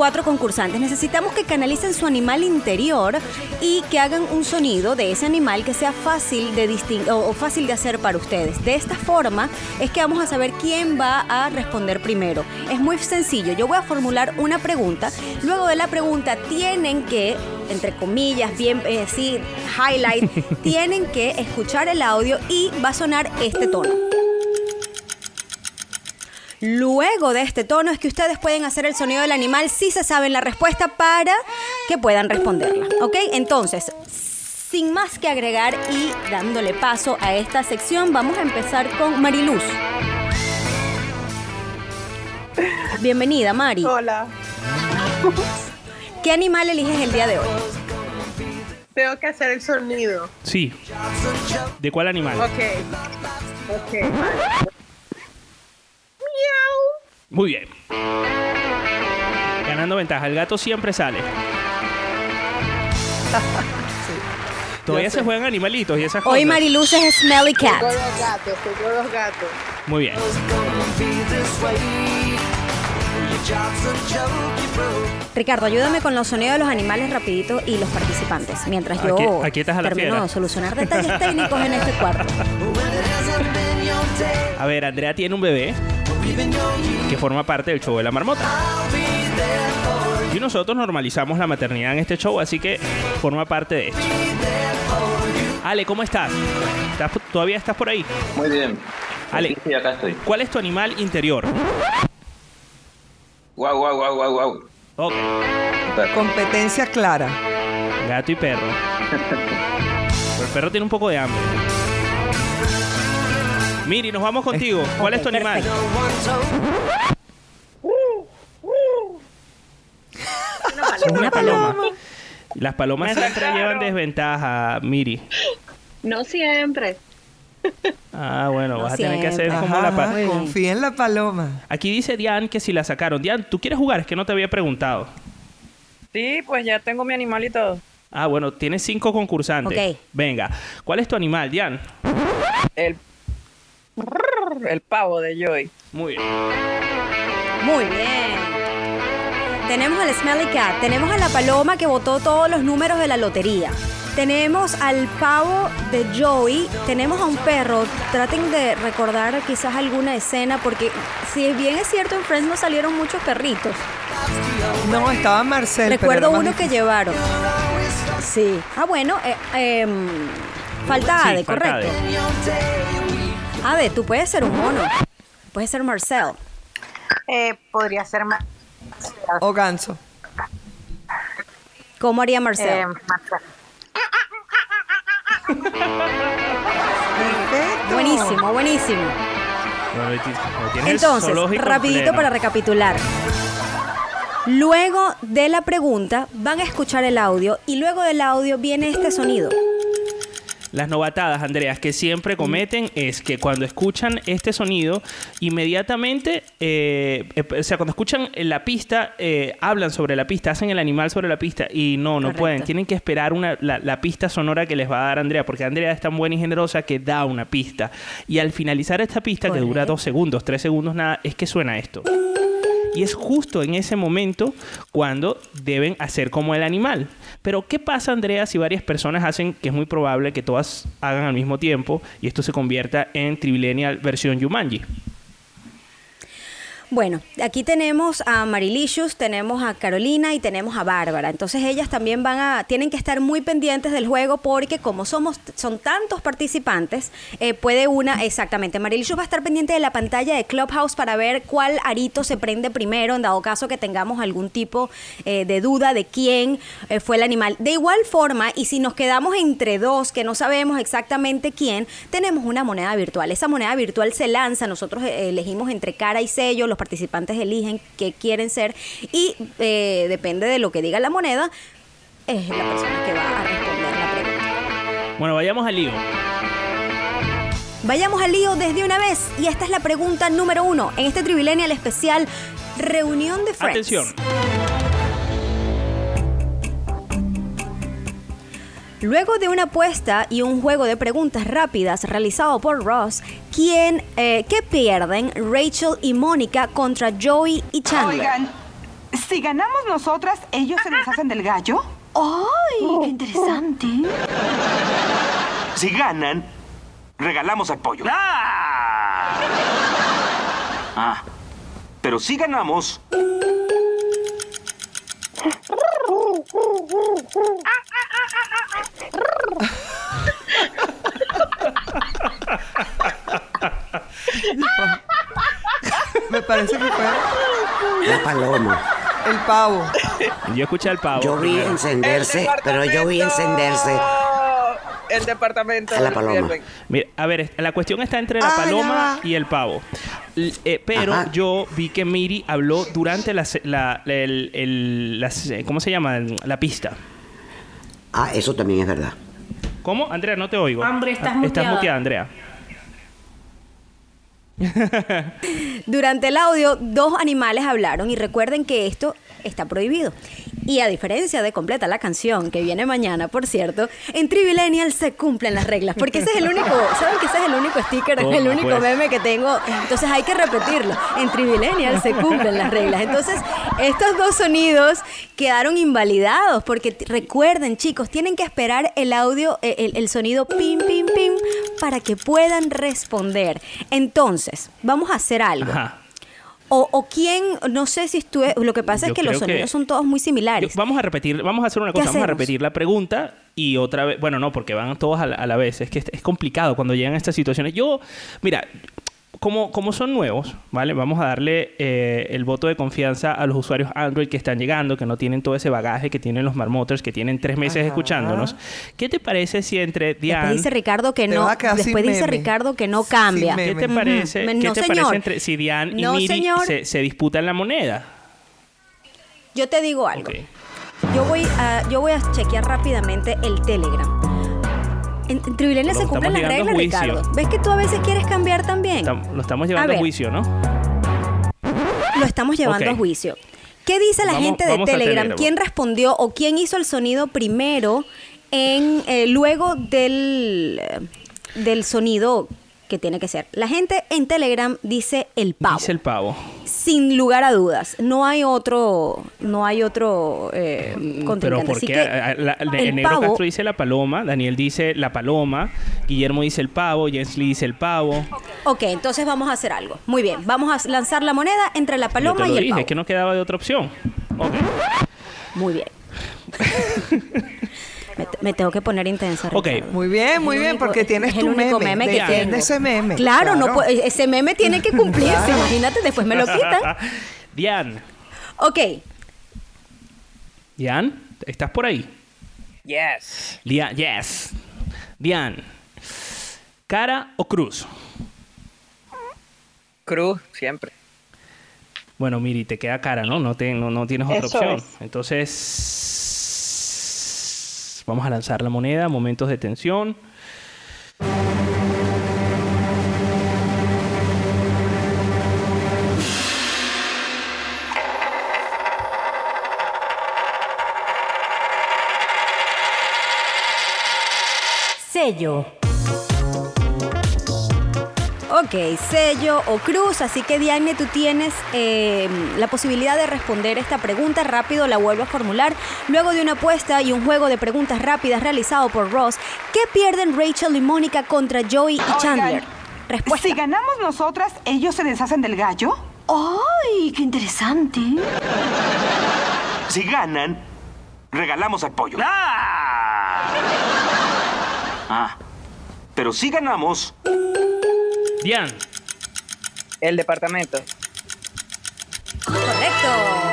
Cuatro concursantes. Necesitamos que canalicen su animal interior y que hagan un sonido de ese animal que sea fácil de distin- o, o fácil de hacer para ustedes. De esta forma es que vamos a saber quién va a responder primero. Es muy sencillo. Yo voy a formular una pregunta. Luego de la pregunta tienen que entre comillas, bien, eh, sí, highlight, [laughs] tienen que escuchar el audio y va a sonar este tono. Luego de este tono es que ustedes pueden hacer el sonido del animal si se saben la respuesta para que puedan responderla. ¿Ok? Entonces, sin más que agregar y dándole paso a esta sección, vamos a empezar con Mariluz. Bienvenida, Mari. Hola. ¿Qué animal eliges el día de hoy? Tengo que hacer el sonido. Sí. ¿De cuál animal? Ok. Ok. Muy bien. Ganando ventaja. El gato siempre sale. [laughs] Todavía se juegan animalitos y esas cosas. Hoy Mariluz es Smelly Cat. Gatos, gatos. Muy bien. Ricardo, ayúdame con los sonidos de los animales rapidito y los participantes, mientras yo Aquí- aquí estás a la termino fiera. de solucionar detalles [laughs] técnicos en este cuarto. A ver, Andrea tiene un bebé que forma parte del show de la marmota. Y nosotros normalizamos la maternidad en este show, así que forma parte de esto. Ale, ¿cómo estás? ¿Estás- ¿Todavía estás por ahí? Muy bien. Ale. Aquí sí, acá estoy. ¿Cuál es tu animal interior? Guau, guau, guau, guau, guau. Ok. Competencia clara. Gato y perro. Pero [laughs] el perro tiene un poco de hambre. Miri, nos vamos contigo. ¿Cuál es tu animal? Una paloma. Las palomas Me siempre sacaron. llevan desventaja, Miri. No siempre. Ah, bueno, No vas a tener que hacer como la Ajá, pa- confía en la paloma. Aquí dice Diane que si la sacaron. Diane, ¿tú quieres jugar? Es que no te había preguntado. Sí, pues ya tengo mi animal y todo. Ah, bueno, tienes cinco concursantes. Ok. Venga. ¿Cuál es tu animal, Dian? El, el pavo de Joy. Muy bien. Muy bien. Tenemos al Smelly Cat, tenemos a la paloma que votó todos los números de la lotería. Tenemos al pavo de Joey, tenemos a un perro. Traten de recordar quizás alguna escena, porque si bien es cierto, en Friends no salieron muchos perritos. No, estaba Marcel. pero Recuerdo uno que llevaron. Sí. Ah, bueno, eh, em, falta Sí, Ade, falta correcto. Ade, tú puedes ser un mono. Puedes ser Marcel. Eh, podría ser más. O ganso. ¿Cómo haría Marcel? Eh, Marcel. Perfecto. buenísimo, buenísimo. Entonces, rapidito pleno. para recapitular. Luego de la pregunta van a escuchar el audio y luego del audio viene este sonido. Las novatadas, Andreas, que siempre cometen es que cuando escuchan este sonido, inmediatamente, eh, eh, o sea, cuando escuchan la pista, eh, hablan sobre la pista, hacen el animal sobre la pista y no, no Correcto. pueden. Tienen que esperar una, la, la pista sonora que les va a dar Andrea, porque Andrea es tan buena y generosa que da una pista. Y al finalizar esta pista, que dura dos segundos, tres segundos, nada, es que suena esto. Y es justo en ese momento cuando deben hacer como el animal. Pero ¿qué pasa, Andrea, si varias personas hacen, que es muy probable que todas hagan al mismo tiempo y esto se convierta en Trivilenial versión Yumanji? Bueno, aquí tenemos a Marilicious, tenemos a Carolina y tenemos a Bárbara. Entonces ellas también van a, tienen que estar muy pendientes del juego porque como somos, son tantos participantes, eh, puede una, exactamente, Marilicious va a estar pendiente de la pantalla de Clubhouse para ver cuál arito se prende primero, en dado caso que tengamos algún tipo eh, de duda de quién eh, fue el animal. De igual forma, y si nos quedamos entre dos que no sabemos exactamente quién, tenemos una moneda virtual. Esa moneda virtual se lanza, nosotros elegimos entre cara y sello, los participantes eligen qué quieren ser y eh, depende de lo que diga la moneda, es la persona que va a responder la pregunta. Bueno, vayamos al lío. Vayamos al lío desde una vez y esta es la pregunta número uno en este Trivilenial especial Reunión de Friends. Atención. Luego de una apuesta y un juego de preguntas rápidas realizado por Ross, ¿quién, eh, ¿qué pierden Rachel y Mónica contra Joey y Chandler? Oigan, si ganamos nosotras, ¿ellos se deshacen del gallo? ¡Ay! ¡Qué interesante! Si ganan, regalamos al pollo. ¡Ah! Ah, pero si ganamos, Me parece que fue La paloma. el pavo. Yo escuché al pavo. Yo vi primero. encenderse, pero yo vi encenderse El departamento. a la paloma. Mira, a ver, la cuestión está entre la Ah, paloma y el pavo. Eh, pero Ajá. yo vi que Miri habló durante la, se- la- el- el- la ¿cómo se llama? La pista. Ah, eso también es verdad. ¿Cómo? Andrea, no te oigo. Hombre, estás Ah, muteada. Estás muteada, Andrea. [laughs] Durante el audio, dos animales hablaron y recuerden que esto está prohibido. Y a diferencia de completa la canción, que viene mañana, por cierto, en Trivillennial se cumplen las reglas. Porque ese es el único, [laughs] ¿saben que ese es el único sticker, ¿Cómo, el único pues? meme que tengo? Entonces hay que repetirlo. En Trivillennial se cumplen las reglas. Entonces, estos dos sonidos quedaron invalidados. Porque recuerden, chicos, tienen que esperar el audio, eh, el, el sonido pim, pim, pim, para que puedan responder. Entonces, vamos a hacer algo. Ajá. O, o quién, no sé si estuve. Lo que pasa Yo es que los que- sonidos son todos muy Yo- similares. vamos a repetir, vamos a hacer una ¿Qué cosa, vamos a repetir la pregunta y otra vez, bueno, no, porque van todos a la, a la vez, es que es, es complicado cuando llegan a estas situaciones. Yo, mira, como, como son nuevos, ¿vale? Vamos a darle eh, el voto de confianza a los usuarios Android que están llegando, que no tienen todo ese bagaje que tienen los marmoters, que tienen tres meses Ajá. escuchándonos. ¿Qué te parece si entre Después Diane... dice Ricardo que no. Después dice meme. Ricardo que no cambia. ¿Qué te parece. ¿qué No, te señor. parece entre si Diane y No, Miri señor. se, se disputan la moneda? Yo te digo algo. Yo voy a, yo voy a chequear rápidamente el Telegram. En, en se cumplen las reglas. Ricardo. ¿Ves que tú a veces quieres cambiar también? Tam- Lo estamos llevando a, juicio, ¿no? Lo estamos llevando a juicio. ¿Qué dice la Vamos- gente de Telegram? ¿Quién respondió o quién hizo el sonido primero en eh, luego del, eh, del sonido que tiene que ser? La gente en Telegram dice el pavo. Dice el pavo. Sin lugar a dudas. No hay otro, no hay otro eh, Pero contrincante. ¿por Así qué? que la- la- el Negro pavo- Castro dice la paloma, Daniel dice la paloma, Guillermo dice el pavo, Jens Lee dice el pavo. Ok, entonces vamos a hacer algo. Muy bien, vamos a lanzar la moneda entre la Yo te paloma lo y el dije, pavo. es que no quedaba de otra opción. Muy bien. [laughs] me, me tengo que poner intensa. Ok. Ricardo. Muy bien, muy bien, único- porque tienes tu único meme. meme que tengo. ese meme. Claro, no Claro. ese meme tiene que cumplirse. [laughs] Claro. Imagínate, después me lo quitan. [laughs] Diane, Ok, Diane, ¿estás por ahí? Yes. Lia- yes. Diane, ¿cara o cruz? Cruz, siempre. Bueno, Miri, te queda cara, ¿no? No, te- no, no tienes otra Eso opción. es. Entonces, vamos a lanzar la moneda, momentos de tensión. Sello. Ok, sello o cruz. Así que Diane, tú tienes eh, la posibilidad de responder esta pregunta. Rápido la vuelvo a formular. Luego de una apuesta y un juego de preguntas rápidas realizado por Ross, ¿qué pierden Rachel y Mónica contra Joey y Chandler? Respuesta. Si ganamos nosotras, ellos se deshacen del gallo. ¡Ay, qué interesante! Si ganan, regalamos al pollo. Ah, pero si ganamos, Diane, El departamento. Correcto.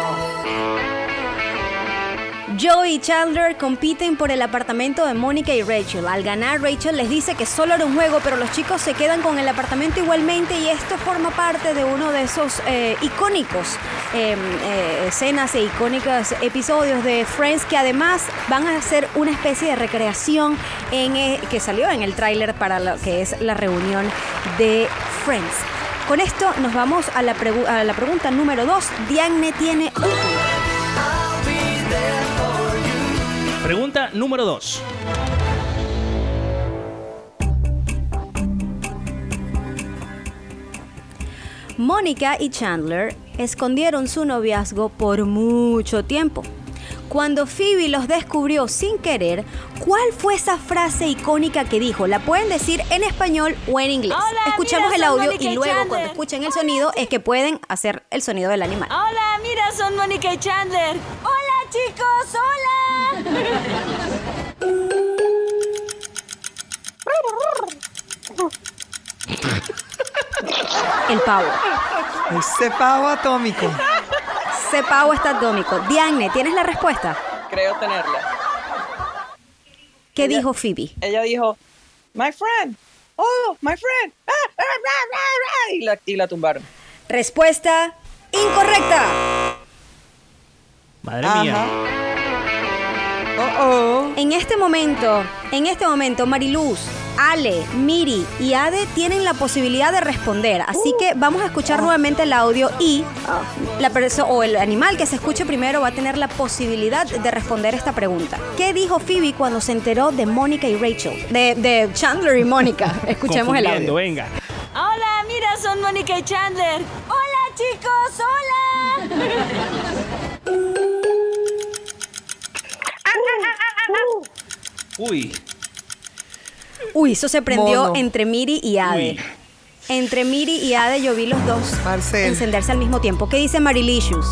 Joey y Chandler compiten por el apartamento de Mónica y Rachel. Al ganar, Rachel les dice que solo era un juego, pero los chicos se quedan con el apartamento igualmente y esto forma parte de uno de esos eh, icónicos eh, eh, escenas e icónicos episodios de Friends que además van a hacer una especie de recreación en, eh, que salió en el tráiler para lo que es la reunión de Friends. Con esto nos vamos a la, pregu- a la pregunta número 2. Diane tiene un pregunta número 2. Mónica y Chandler escondieron su noviazgo por mucho tiempo. Cuando Phoebe los descubrió sin querer, ¿cuál fue esa frase icónica que dijo? La pueden decir en español o en inglés. Hola, Escuchamos mira, el audio y y luego Chandler. cuando escuchen el sonido es que pueden hacer el sonido del animal. Hola, mira, son Mónica y Chandler. Hola, chicos, hola. El pavo. Ese pavo atómico. Ese pavo está atómico. Diane, ¿tienes la respuesta? Creo tenerla. ¿Qué dijo Phoebe? Ella dijo, my friend. Oh, my friend. Ah, ah, ah, ah, ah", Y, la, y la tumbaron. Respuesta incorrecta. Madre mía. En este momento, en este momento, Mariluz, Ale, Miri y Ade tienen la posibilidad de responder. Así que vamos a escuchar nuevamente el audio y la perso- o el animal que se escuche primero va a tener la posibilidad de responder esta pregunta. ¿Qué dijo Phoebe cuando se enteró de Mónica y Rachel? De, de Chandler y Mónica. [laughs] Escuchemos el audio. venga. Hola, mira, son Mónica y Chandler. Hola, chicos, hola. [laughs] Uy. Uy, eso se prendió Mono. entre Miri y Ade. Uy. Entre Miri y Ade yo vi los dos Marcel. encenderse al mismo tiempo. ¿Qué dice Marilicious?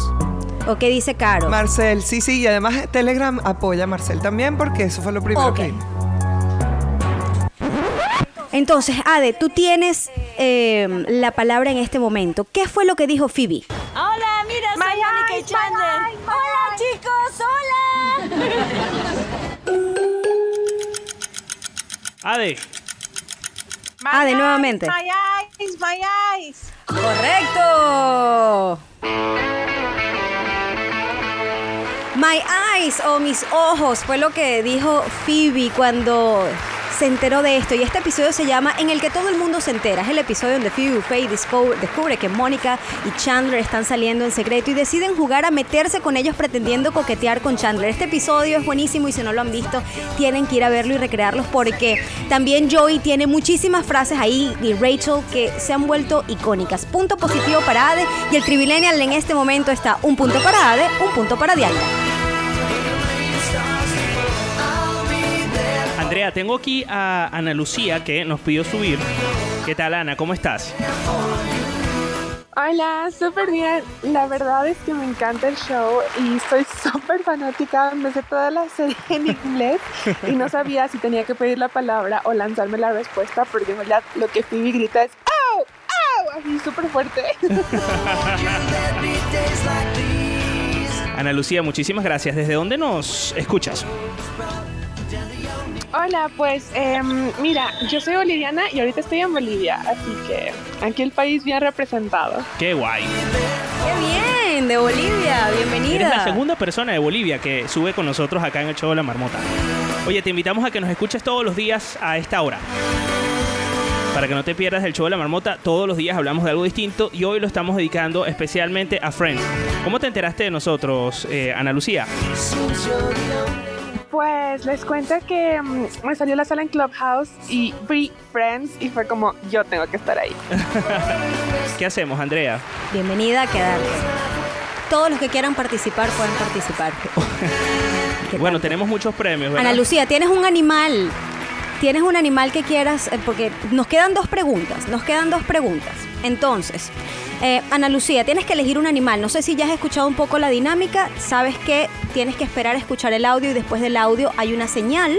¿O qué dice Caro? Marcel, sí, sí, y además Telegram apoya a Marcel también porque eso fue lo primero Ok. que Entonces, Ade, tú tienes eh, la palabra en este momento. ¿Qué fue lo que dijo Phoebe? Hola, mira, son My Mónica y eyes, my Chandler. Ade. Ade, nuevamente. My eyes, my eyes. Correcto. My eyes o mis ojos fue lo que dijo Phoebe cuando se enteró de esto y este episodio se llama En el que todo el mundo se entera. Es el episodio donde Phoebe Buffay descubre, que Mónica y Chandler están saliendo en secreto y deciden jugar a meterse con ellos pretendiendo coquetear con Chandler. Este episodio es buenísimo y si no lo han visto tienen que ir a verlo y recrearlos porque también Joey tiene muchísimas frases ahí y Rachel que se han vuelto icónicas. Punto positivo para Ade y el Trivilenial en este momento está un punto para Ade, un punto para Dialga. Andrea, tengo aquí a Ana Lucía que nos pidió subir. ¿Qué tal, Ana? ¿Cómo estás? Hola, súper bien. La verdad es que me encanta el show y soy [laughs] súper fanática. Me sé toda la serie en inglés y no sabía si tenía que pedir la palabra o lanzarme la respuesta porque en verdad lo que Phoebe grita es ¡Au! ¡Au! Así súper fuerte. [laughs] Ana Lucía, muchísimas gracias. ¿Desde dónde nos escuchas? Hola, pues em, mira, yo soy boliviana y ahorita estoy en Bolivia, así que aquí el país bien representado. ¡Qué guay! ¡Qué bien! De Bolivia, bienvenida. Eres la segunda persona de Bolivia que sube con nosotros acá en el show de la marmota. Oye, te invitamos a que nos escuches todos los días a esta hora. Para que no te pierdas el show de la marmota, todos los días hablamos de algo distinto y hoy lo estamos dedicando especialmente a Friends. ¿Cómo te enteraste de nosotros, eh, Ana Lucía? Pues les cuento que mm, me salió la sala en Clubhouse y vi Friends y fue como yo tengo que estar ahí. [laughs] ¿Qué hacemos, Andrea? Bienvenida a quedarte. Todos los que quieran participar pueden participar. [laughs] Bueno, tenemos muchos premios, ¿verdad? Ana Lucía, tienes un animal. Tienes un animal que quieras, eh, porque nos quedan dos preguntas. Nos quedan dos preguntas. Entonces, eh, Ana Lucía, tienes que elegir un animal. No sé si ya has escuchado un poco la dinámica. Sabes que tienes que esperar a escuchar el audio y después del audio hay una señal.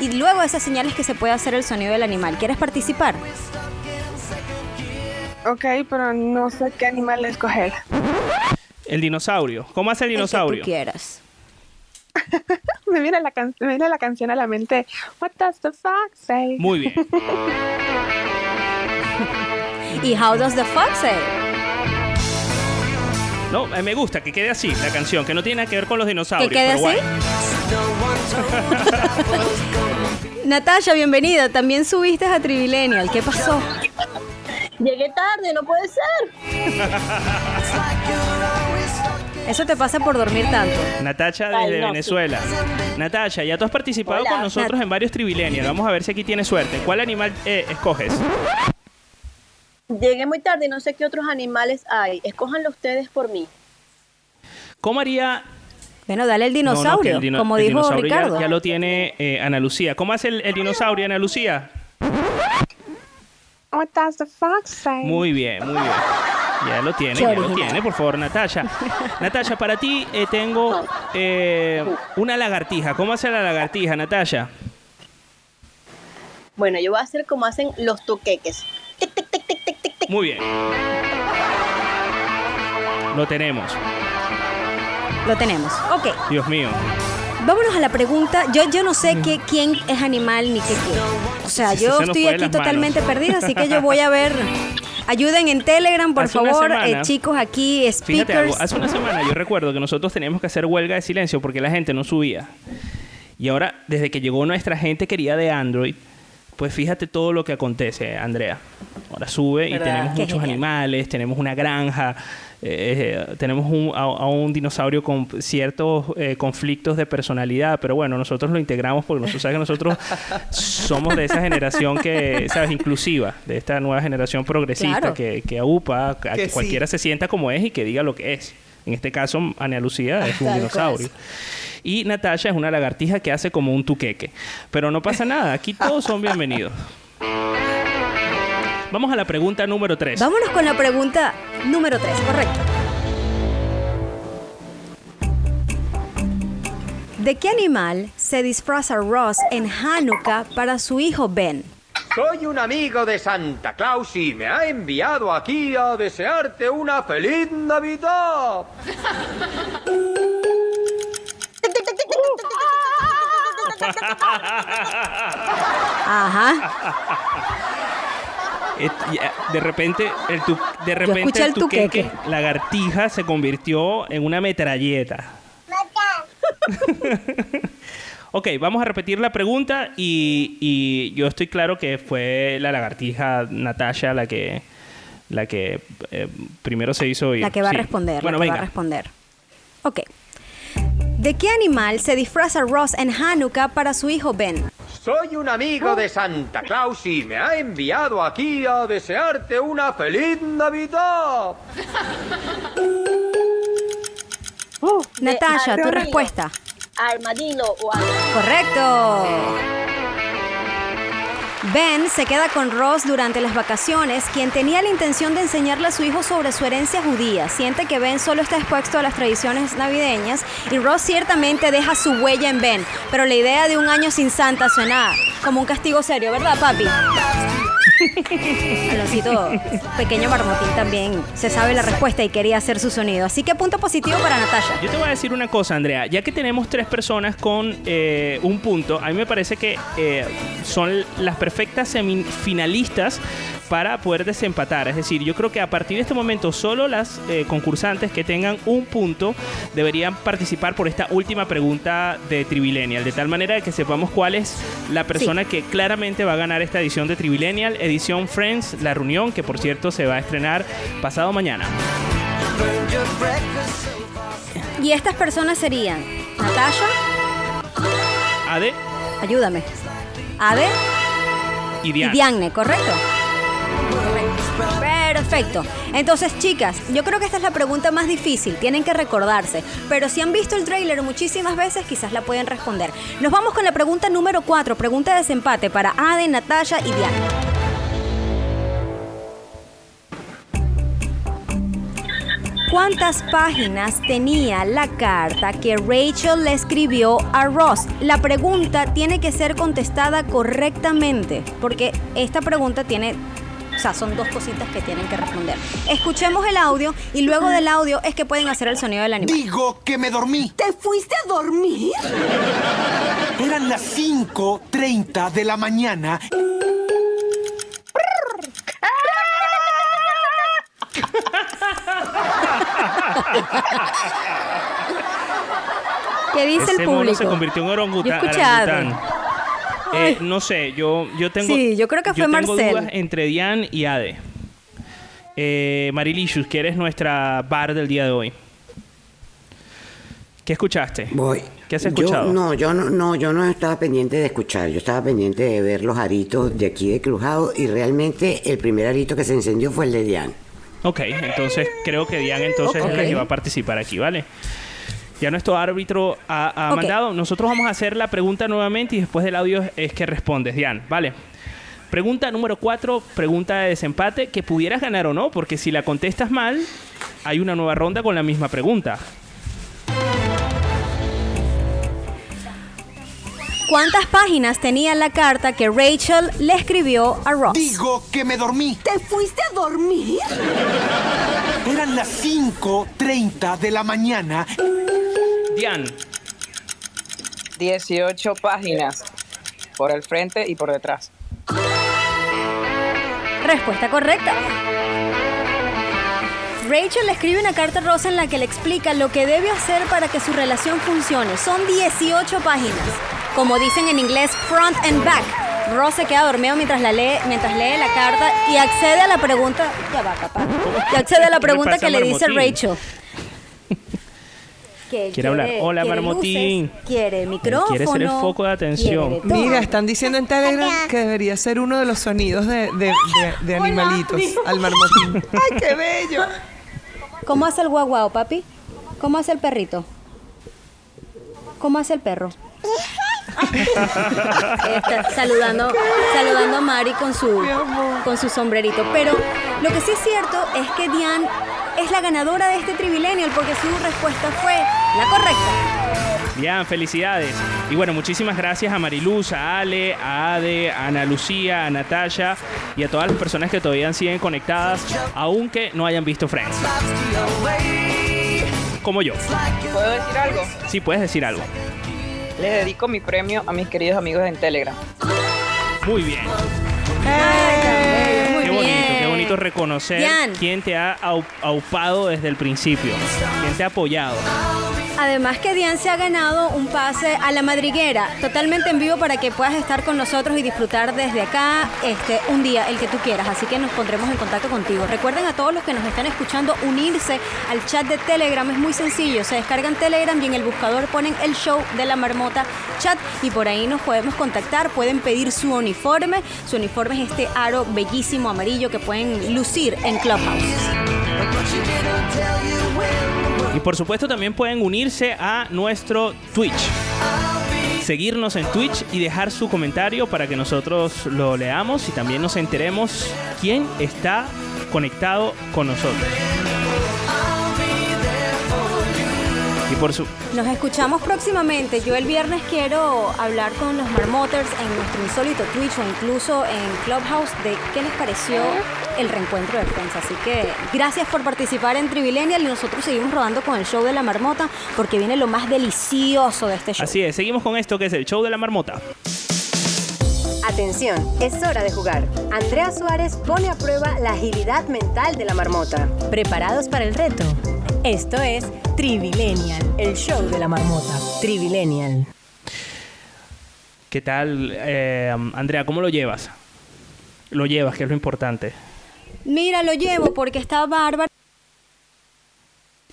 Y luego de esa señal es que se puede hacer el sonido del animal. ¿Quieres participar? Ok, pero no sé qué animal escoger. El dinosaurio. ¿Cómo hace el dinosaurio? tú quieras. [laughs] me, viene la can- me viene la canción a la mente. What does the fox say? Muy bien. [laughs] ¿Y How Does the Fox Say? No, eh, me gusta que quede así la canción, que no tiene nada que ver con los dinosaurios. ¿Que quede pero así? [laughs] guay. Natasha, bienvenida. También subiste a Trivilenial. ¿Qué pasó? Llegué tarde, no puede ser. [laughs] Eso te pasa por dormir tanto. Natasha Ay, desde no, Venezuela. Natasha, ya tú has participado Hola. con nosotros en varios Trivilenial. Vamos a ver si aquí tienes suerte. ¿Cuál animal eh, escoges? Llegué muy tarde y no sé qué otros animales hay. Escójanlo ustedes por mí. ¿Cómo haría Bueno, dale el No, no, que dinosaurio, el dino- como el dijo dinosaurio ya- Ricardo. Ya, lo tiene eh, Ana Lucía. ¿Cómo hace el, el dinosaurio, Ana Lucía? What does the fox say? Muy bien, muy bien. Ya lo tiene, Qué ya lo tiene, por favor, Natasha. [laughs] Natasha, para ti eh, tengo eh, una lagartija. ¿Cómo hace la lagartija, Natasha? Bueno, yo voy a hacer como hacen los toqueques. Muy bien. Lo tenemos. Lo tenemos. Ok. Dios mío. Vámonos a la pregunta. Yo, yo no sé qué, quién es animal ni qué quién. O sea, yo se nos estoy fue de aquí las manos. totalmente perdida, así que yo voy a ver. Ayuden en Telegram, por Hace una favor, semana- eh, chicos, aquí, Fíjate algo, speakers. hace una semana yo recuerdo que nosotros teníamos que hacer huelga de silencio porque la gente no subía. Y ahora, desde que llegó nuestra gente querida de Android, pues fíjate todo lo que acontece, Andrea. Ahora sube y tenemos Qué muchos genial. animales, tenemos una granja, eh, eh, tenemos un- a, a un dinosaurio con ciertos eh, conflictos de personalidad, pero bueno, nosotros lo integramos porque nosotros sabes que nosotros [laughs] somos de esa generación que, sabes, inclusiva, de esta nueva generación progresista Claro. que, que aupa a que, Que sí. cualquiera se sienta como es y que diga lo que es. En este caso, Ana Lucía es un dinosaurio. Y Natasha es una lagartija que hace como un tuqueque. Pero no pasa nada, aquí todos son bienvenidos. Vamos a la pregunta número 3. Vámonos con la pregunta número 3, correcto. ¿De qué animal se disfraza Ross en Hanukkah para su hijo Ben? Soy un amigo de Santa Claus y me ha enviado aquí a desearte una feliz Navidad. [laughs] Ajá. Eh, de repente, el tu- de repente el el tuqueque. tuqueque, lagartija, se convirtió en una metralleta. Ok, vamos a repetir la pregunta y, y yo estoy claro que fue la lagartija Natasha la que la que eh, primero se hizo oír. La que va Sí. a responder. Bueno, la que va a responder. Ok. ¿De qué animal se disfraza Ross en Hanukkah para su hijo Ben? Soy un amigo de Santa Claus y me ha enviado aquí a desearte una feliz Navidad. Natasha, tu respuesta. Armadillo o algo. Correcto. Ben se queda con Ross durante las vacaciones, quien tenía la intención de enseñarle a su hijo sobre su herencia judía. Siente que Ben solo está expuesto a las tradiciones navideñas y Ross ciertamente deja su huella en Ben. Pero la idea de un año sin Santa suena como un castigo serio, ¿verdad, papi? Aloncito, pequeño marmotín también se sabe la respuesta y quería hacer su sonido. Así que punto positivo para Natasha. Yo te voy a decir una cosa, Andrea. Ya que tenemos tres personas con eh, un punto, a mí me parece que eh, son las perfectas semifinalistas para poder desempatar. Es decir, yo creo que a partir de este momento solo las eh, concursantes que tengan un punto deberían participar por esta última pregunta de Trivilenial, de tal manera que sepamos cuál es la persona que claramente va a ganar esta edición de Trivilenial, edición Friends, la reunión, que por cierto se va a estrenar pasado mañana. Y estas personas serían Natasha, Ade ayúdame, Ade y y Diana. Diagne, ¿correcto? Perfecto. Entonces, chicas, yo creo que esta es la pregunta más difícil. Tienen que recordarse. Pero si han visto el tráiler muchísimas veces, quizás la pueden responder. Nos vamos con la pregunta número 4. Pregunta de desempate para Ade, Natasha y Diana. ¿Cuántas páginas tenía la carta que Rachel le escribió a Ross? La pregunta tiene que ser contestada correctamente, porque esta pregunta tiene, o sea, son dos cositas que tienen que responder. Escuchemos el audio y luego del audio es que pueden hacer el sonido del animal. Digo que me dormí. ¿Te fuiste a dormir? Eran las 5.30 de la mañana. ¿Qué dice Ese el mono público? se convirtió en orangután. Eh, no sé, yo, yo tengo. Sí, yo creo que fue tengo Marcel. dudas entre Diane y Ade. Eh, Marilicious, que eres nuestra bar del día de hoy. ¿Qué escuchaste? Voy. ¿Qué has escuchado? Yo, no, yo no, no, yo no estaba pendiente de escuchar, yo estaba pendiente de ver los aritos de aquí de Crujado y realmente el primer arito que se encendió fue el de Diane. Ok, entonces creo que Diane entonces Ok. es la que va a participar aquí, ¿vale? Ya nuestro árbitro ha, mandado. Nosotros vamos a hacer la pregunta nuevamente y después del audio es que respondes, Diane, ¿vale? Pregunta número 4, pregunta de desempate, que pudieras ganar o no, porque si la contestas mal, hay una nueva ronda con la misma pregunta. ¿Cuántas páginas tenía la carta que Rachel le escribió a Ross? Digo que me dormí. ¿Te fuiste a dormir? Eran las 5.30 de la mañana. Diane, 18 páginas por el frente y por detrás. Respuesta correcta. Rachel le escribe una carta a Ross en la que le explica lo que debe hacer para que su relación funcione. Son 18 páginas. Como dicen en inglés, front and back. Ross se queda dormido mientras, la lee, mientras lee la carta y accede a la pregunta. Ya va, papá. Y accede a la ¿Qué le pregunta que le dice? Rachel. [laughs] Que Quiere hablar. Hola, quiere Marmotín. luces, quiere micrófono. quiere ser el foco de atención. Mira, están diciendo en Telegram que debería ser uno de los sonidos de, de- de- de animalitos al marmotín. [laughs] ¡Ay, qué bello! ¿Cómo hace el guaguao, papi? ¿Cómo hace el perrito? ¿Cómo hace el perro? [laughs] Está saludando, saludando a Mari con su, con su sombrerito. Pero lo que sí es cierto es que Diane es la ganadora de este Trivillennial porque su respuesta fue la correcta. Diane, felicidades. Y bueno, muchísimas gracias a Mariluz, a Ale, a Ade, a Ana Lucía, a Natasha y a todas las personas que todavía siguen conectadas, aunque no hayan visto Friends. Como yo. ¿Puedo decir algo? Sí, puedes decir algo. Les dedico mi premio a mis queridos amigos en Telegram. Muy bien. Muy bonito reconocer quién te ha au- aupado desde el principio, quién te ha apoyado. Además que Diane se ha ganado un pase a la madriguera, totalmente en vivo para que puedas estar con nosotros y disfrutar desde acá este, un día, el que tú quieras. Así que nos pondremos en contacto contigo. Recuerden a todos los que nos están escuchando unirse al chat de Telegram. Es muy sencillo. Se descargan Telegram y en el buscador ponen el show de la marmota chat y por ahí nos podemos contactar. Pueden pedir su uniforme. Su uniforme es este aro bellísimo amarillo que pueden lucir en Clubhouse. Y por supuesto también pueden unirse a nuestro Twitch. Seguirnos en Twitch y dejar su comentario para que nosotros lo leamos y también nos enteremos quién está conectado con nosotros. Por su Nos escuchamos próximamente. Yo el viernes quiero hablar con los Marmoters en nuestro insólito Twitch o incluso en Clubhouse de qué les pareció el reencuentro de Friends. Así que gracias por participar en Trivilenial y nosotros seguimos rodando con el show de la marmota porque viene lo más delicioso de este show. Así es, seguimos con esto que es el show de la marmota. Atención, es hora de jugar. Andrea Suárez pone a prueba la agilidad mental de la marmota. ¿Preparados para el reto? Esto es Trivilenial, el show de la marmota. Trivilenial. ¿Qué tal, eh, Andrea? ¿Cómo lo llevas? Lo llevas, que es lo importante. Mira, lo llevo porque está bárbaro.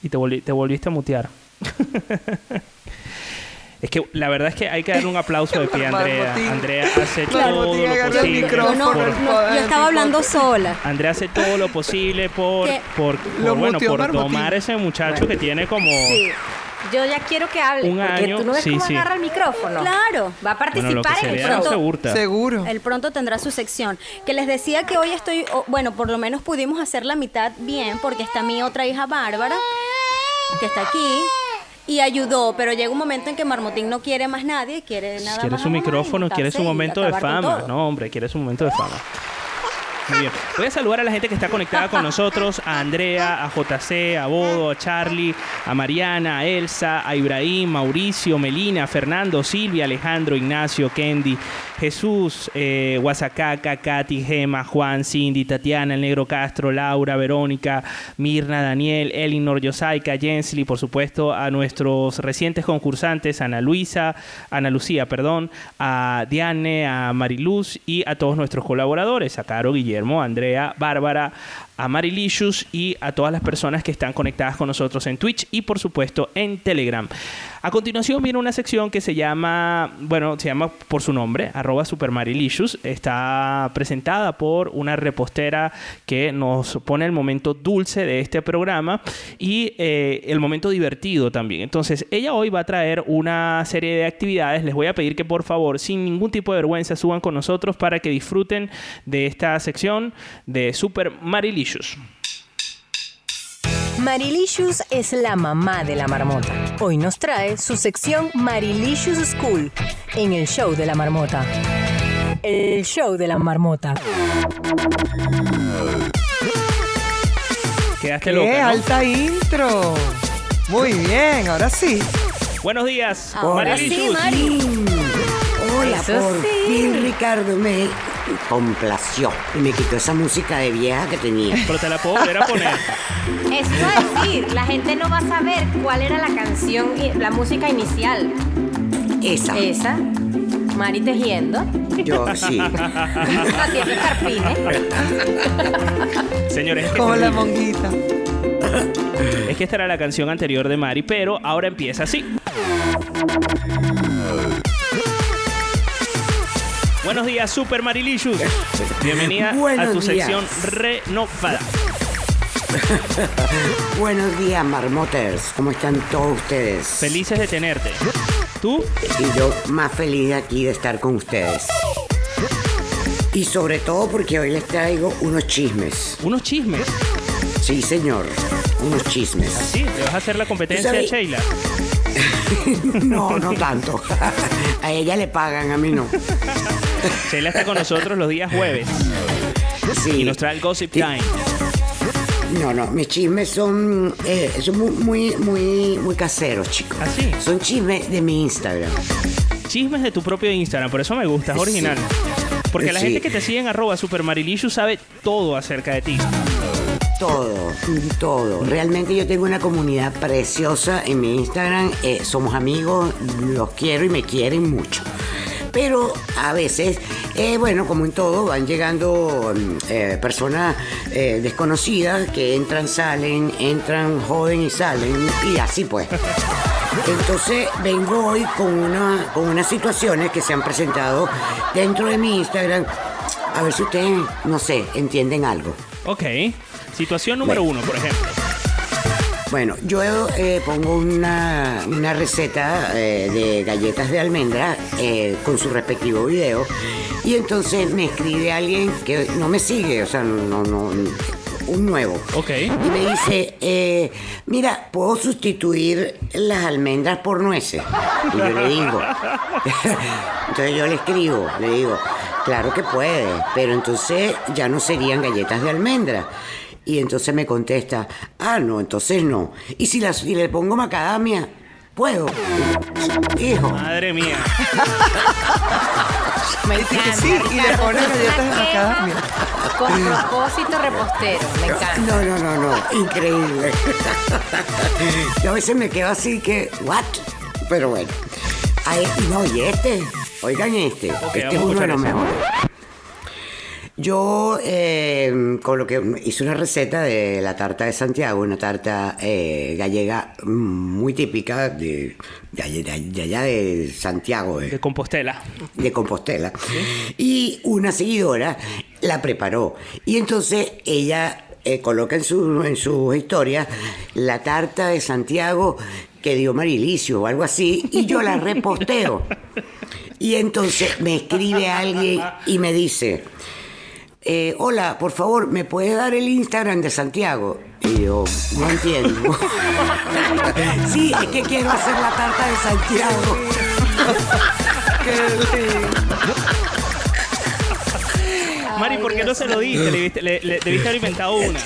Y te, volvi- te volviste a mutear. [laughs] es que la verdad es que hay que darle un aplauso de pie a [laughs] Andrea. Andrea hace Claro, todo lo el posible. micrófono. por- No, yo estaba hablando sola. Andrea hace todo lo posible por, por, por, bueno, por Marmotín. domar ese muchacho que tiene como... Sí. Yo ya quiero que hable, Un porque año, tú no ves sí, cómo sí. agarra el micrófono. Claro. Va a Bueno, lo que participar se en el no pronto. se hurta. Seguro. Él pronto tendrá su sección. Que les decía que hoy estoy, bueno, por lo menos pudimos hacer la mitad bien, porque está mi otra hija Bárbara, que está aquí, y ayudó, pero llega un momento en que Marmotín no quiere más nadie, quiere nada Quiere más su micrófono, quiere su momento de fama. No, hombre, quiere su momento de fama. Muy bien. Voy a saludar a la gente que está conectada con nosotros, a Andrea, a JC, a Bodo, a Charlie, a Mariana, a Elsa, a Ibrahim, Mauricio, Melina, Fernando, Silvia, Alejandro, Ignacio, Kendi, Jesús, eh, Guasacaca, Katy, Gema, Juan, Cindy, Tatiana, El Negro Castro, Laura, Verónica, Mirna, Daniel, Elinor, Yosaika, Jensly, por supuesto, a nuestros recientes concursantes, Ana Luisa, Ana Lucía, perdón, a Diane, a Mariluz y a todos nuestros colaboradores, a Caro, Guillermo, Andrea, Bárbara, a Marilicious y a todas las personas que están conectadas con nosotros en Twitch y por supuesto en Telegram. A continuación viene una sección que se llama, bueno, se llama por su nombre, arroba supermarilicious. Está presentada por una repostera que nos pone el momento dulce de este programa y eh, el momento divertido también. Entonces, ella hoy va a traer una serie de actividades. Les voy a pedir que por favor, sin ningún tipo de vergüenza, suban con nosotros para que disfruten de esta sección de Super Marilicious. Marilicious es la mamá de la marmota. Hoy nos trae su sección Marilicious School en el show de la marmota. El show de la marmota. Quedaste ¡Qué loca, ¿no? alta intro! Muy bien, ahora sí. Buenos días, Ahora sí, Marilicious. Mari. Hola, Eso por sí. fin Ricardo me complació y me quitó esa música de vieja que tenía. Pero te la puedo volver a poner. [laughs] Eso es decir, la gente no va a saber cuál era la canción, y la música inicial. Esa. Esa. Mari tejiendo. Yo [laughs] sí. Haciendo escarpines. [laughs] Señores, es que, Como la monguita. es que esta era la canción anterior de Mari, pero ahora empieza así. Buenos días, Super Marilicious. Bienvenida a Buenos tu días. sección renovada. [laughs] Buenos días, marmoters. ¿Cómo están todos ustedes? Felices de tenerte. ¿Tú? Y yo más feliz de aquí de estar con ustedes. Y sobre todo porque hoy les traigo unos chismes. ¿Unos chismes? Sí, señor. Unos chismes. Sí, le vas a hacer la competencia a. Sheila. [laughs] No, no tanto. [laughs] A ella le pagan, a mí no. Sheila está con nosotros los días jueves Sí. y nos trae el Gossip Time. No, no, mis chismes son, eh, son muy, muy, muy, muy caseros, chicos. ¿Ah, sí? Son chismes de mi Instagram. Chismes de tu propio Instagram, por eso me gusta, es Sí. original. Porque la Sí. gente que te sigue en arroba supermarilicious sabe todo acerca de ti. todo, todo. Realmente yo tengo una comunidad preciosa en mi Instagram. eh, somos amigos, los quiero y me quieren mucho. Pero a veces, eh, bueno, como en todo, van llegando mm, eh, personas eh, desconocidas que entran, salen, entran, joden y salen, y así pues. Entonces vengo hoy con, una, con unas situaciones que se han presentado dentro de mi Instagram. A ver si ustedes, no sé, entienden algo. Ok. Situación número uno, por ejemplo. Bueno, yo eh, pongo una, una receta eh, de galletas de almendra eh, con su respectivo video y entonces me escribe alguien que no me sigue, o sea, no, no, un nuevo. Ok. Y me dice, eh, mira, ¿puedo sustituir las almendras por nueces? Y yo le digo, [laughs] entonces yo le escribo, le digo, claro que puede, pero entonces ya no serían galletas de almendra. Y entonces me contesta, ah, no, entonces no. Y si, las, si le pongo macadamia, puedo. Hijo. Madre mía. [laughs] Me Dice que encanta. sí, y le ponen galletas de macadamia. Con propósito repostero, me encanta. No, no, no, no, increíble. Yo a veces me quedo así que, ¿what? Pero bueno. Ay, no, y este, oigan este, este es uno de los mejores. Yo eh, con lo que hice una receta de la tarta de Santiago, una tarta eh, gallega muy típica de, de allá- de Santiago, de, De Compostela. de Compostela. Y una seguidora la preparó. Y entonces ella eh, coloca en su, en sus historias la tarta de Santiago que dio Marilicio o algo así, y yo la reposteo. Y entonces me escribe alguien y me dice, eh, hola, por favor, ¿me puedes dar el Instagram de Santiago? Y yo, no entiendo. [laughs] sí, es que quiero hacer la tarta de Santiago. Mari, ¿por qué no se lo diste? Le, diste- le- le- debiste haber inventado [laughs] una.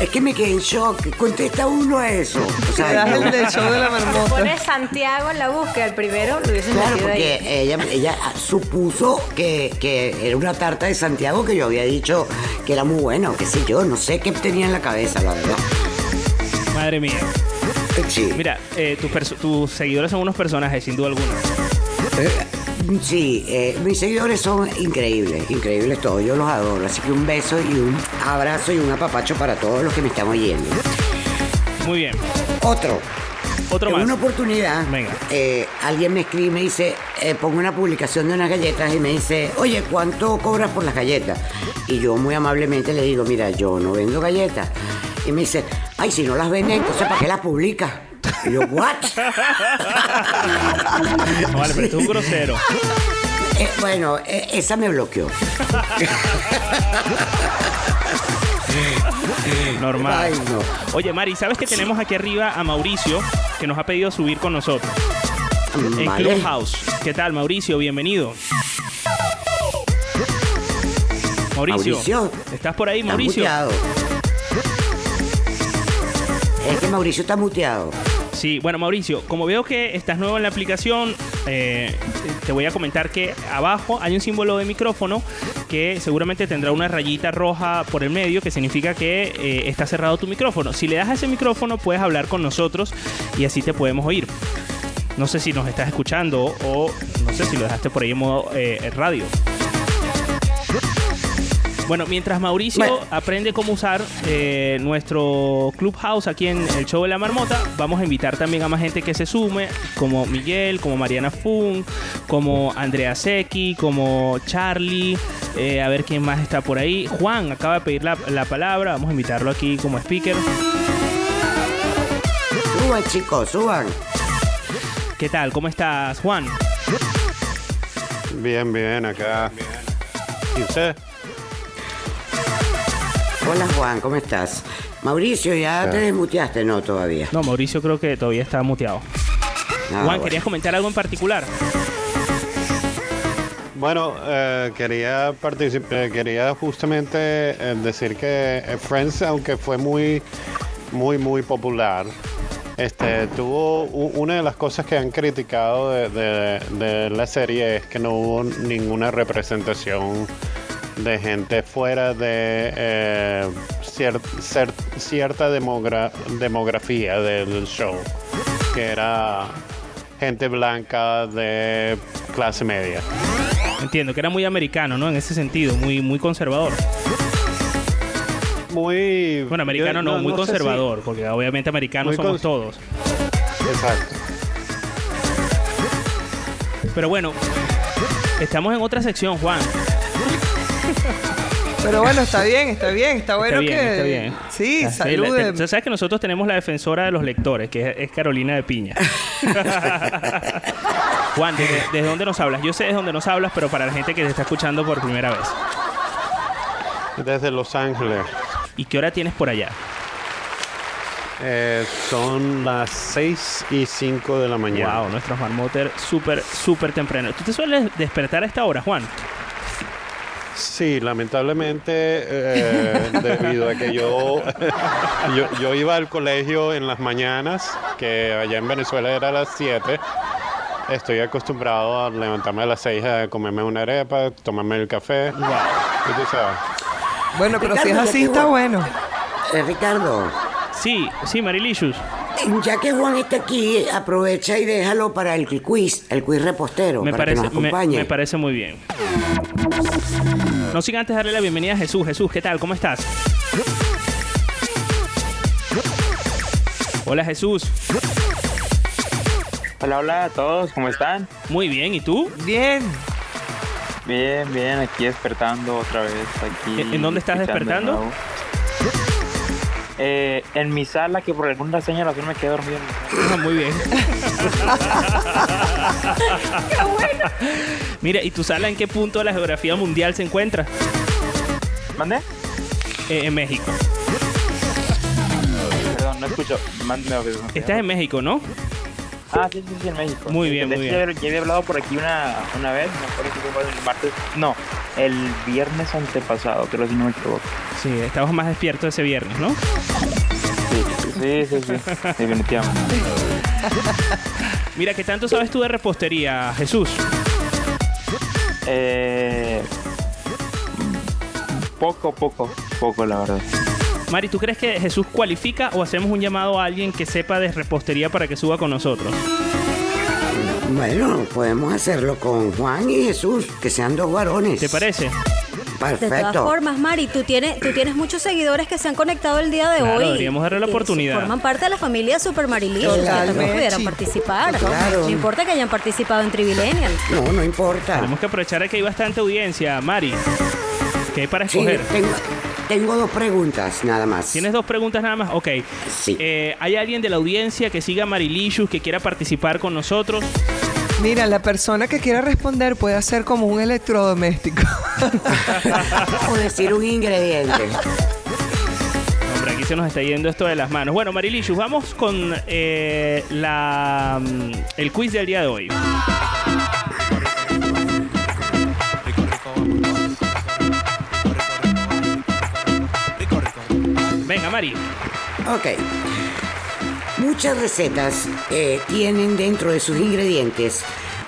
Es que me quedé en shock. Contesta uno a eso. O sea, el del show de la marmota. Pones Santiago en la búsqueda, el primero lo hubiesen Claro, metido porque ahí. ella, ella supuso que, que era una tarta de Santiago que yo había dicho que era muy bueno, qué sé yo, no sé qué tenía en la cabeza, la verdad. Madre mía. Sí. Mira, eh, tus, perso- tus seguidores son unos personajes, sin duda alguna. Sí, eh, mis seguidores son increíbles, increíbles todos, yo los adoro, así que un beso y un abrazo y un apapacho para todos los que me están oyendo. Muy bien. Otro. Otro en más. una oportunidad, eh, alguien me escribe y me dice, eh, pongo una publicación de unas galletas y me dice, oye, ¿cuánto cobras por las galletas? Y yo muy amablemente le digo, mira, yo no vendo galletas. Y me dice, ay, si no las venden, entonces ¿para qué las publicas? Y yo, ¿what? [laughs] No, vale, pero tú es un grosero. Eh, bueno, eh, esa me bloqueó. [laughs] Normal. Ay, no. Oye, Mari, ¿sabes que tenemos aquí arriba a Mauricio que nos ha pedido subir con nosotros? En Vale. Clubhouse. ¿Qué tal, Mauricio? Bienvenido. Mauricio. Mauricio. ¿Estás por ahí, Está Mauricio? muteado. Es que Mauricio está muteado. Sí, bueno, Mauricio, como veo que estás nuevo en la aplicación, eh, te voy a comentar que abajo hay un símbolo de micrófono que seguramente tendrá una rayita roja por el medio que significa que eh, está cerrado tu micrófono. Si le das a ese micrófono puedes hablar con nosotros y así te podemos oír. No sé si nos estás escuchando o no sé si lo dejaste por ahí en modo eh, radio. Bueno, mientras Mauricio aprende cómo usar eh, nuestro Clubhouse aquí en el show de la marmota, vamos a invitar también a más gente que se sume, como Miguel, como Mariana Fung, como Andrea Secchi, como Charlie, eh, a ver quién más está por ahí. Juan acaba de pedir la, la palabra, vamos a invitarlo aquí como speaker. Suban, chicos, suban. ¿Qué tal? ¿Cómo estás, Juan? Bien, bien, acá. ¿Y usted? Hola Juan, ¿cómo estás? Mauricio, ya te desmuteaste, no, todavía. No, Mauricio creo que todavía está muteado. Ah, Juan, bueno. ¿querías comentar algo en particular? Bueno, eh, quería participar, quería justamente eh, decir que eh, Friends, aunque fue muy, muy, muy popular, este, tuvo una de las cosas que han criticado de, de- de la serie es que no hubo ninguna representación de gente fuera de eh, cier- cierta demogra- demografía del show, que era gente blanca de clase media. Entiendo que era muy americano, ¿no? En ese sentido, muy, muy conservador. Muy. Bueno, americano yo no, no- muy no sé si- conservador, porque obviamente americanos somos todos. Exacto. Pero bueno, estamos en otra sección, Juan. Pero bueno, está bien, está bien, está bueno está bien, que. está bien. Sí, salud. la- te- tú sabes que nosotros tenemos la defensora de los lectores, que es, es Carolina de Piña. [laughs] Juan, ¿desde, desde dónde nos hablas? Yo sé desde dónde nos hablas, pero para la gente que te está escuchando por primera vez. Desde Los Ángeles. ¿Y qué hora tienes por allá? Eh, son las 6 y 5 de la mañana. Wow, nuestros marmoter súper, súper temprano. ¿Tú te sueles despertar a esta hora, Juan? Sí, lamentablemente, eh, debido a que yo, [laughs] yo, yo iba al colegio en las mañanas, que allá en Venezuela era a las 7, estoy acostumbrado a levantarme a las 6 a comerme una arepa, tomarme el café. Y tú sabes. Bueno, pero si es así, está bueno. Eh, Ricardo. Sí, sí, Marilicious. Ya que Juan está aquí, aprovecha y déjalo para el quiz, el quiz repostero, Me para parece, que nos me, acompañe. me parece muy bien. No sin antes darle la bienvenida a Jesús. Jesús, ¿qué tal? ¿Cómo estás? Hola Jesús. Hola, hola a todos, ¿cómo están? Muy bien, ¿y tú? Bien. Bien, bien, aquí despertando otra vez. Aquí ¿En- dónde estás despertando? Eh, en mi sala, que por alguna razón me quedé dormido. [laughs] Muy bien. [laughs] Mira, ¿y tu sala en qué punto de la geografía mundial se encuentra? ¿Mande? Eh, en México. Perdón, no escucho. Mándeme. Estás en México, ¿no? Ah, sí, sí, sí, en México. Muy Sí, bien, muy bien. Ya, ya había hablado por aquí una, una vez, me acuerdo fue el martes. No, el viernes antepasado, creo si no me equivoco. Sí, estabas más despierto ese viernes, ¿no? Sí, sí, sí, sí, [laughs] definitivamente. [laughs] Mira, ¿qué tanto sabes tú de repostería, Jesús? Eh, poco, poco, poco, la verdad. Mari, ¿tú crees que Jesús cualifica o hacemos un llamado a alguien que sepa de repostería para que suba con nosotros? Bueno, podemos hacerlo con Juan y Jesús, que sean dos varones. ¿Te parece? De todas Perfecto. formas, Mari, tú tienes, tú tienes muchos seguidores que se han conectado el día de Claro, hoy. deberíamos darle la oportunidad. Forman parte de la familia Super Marilicious, que también Totalmente. pudieran participar. Claro. No importa que hayan participado en Trivilenial. No, no importa. Tenemos que aprovechar que hay bastante audiencia, Mari. ¿Qué hay para Sí, escoger? tengo, tengo dos preguntas nada más. ¿Tienes dos preguntas nada más? Ok. Sí. Eh, ¿Hay alguien de la audiencia que siga a Marilicious, que quiera participar con nosotros? Mira, la persona que quiera responder puede hacer como un electrodoméstico. [laughs] O decir un ingrediente. Hombre, aquí se nos está yendo esto de las manos. Bueno, Marilicious, vamos con eh, la, mm, el quiz del día de hoy. Venga, Mari. Ok. Muchas recetas eh, tienen dentro de sus ingredientes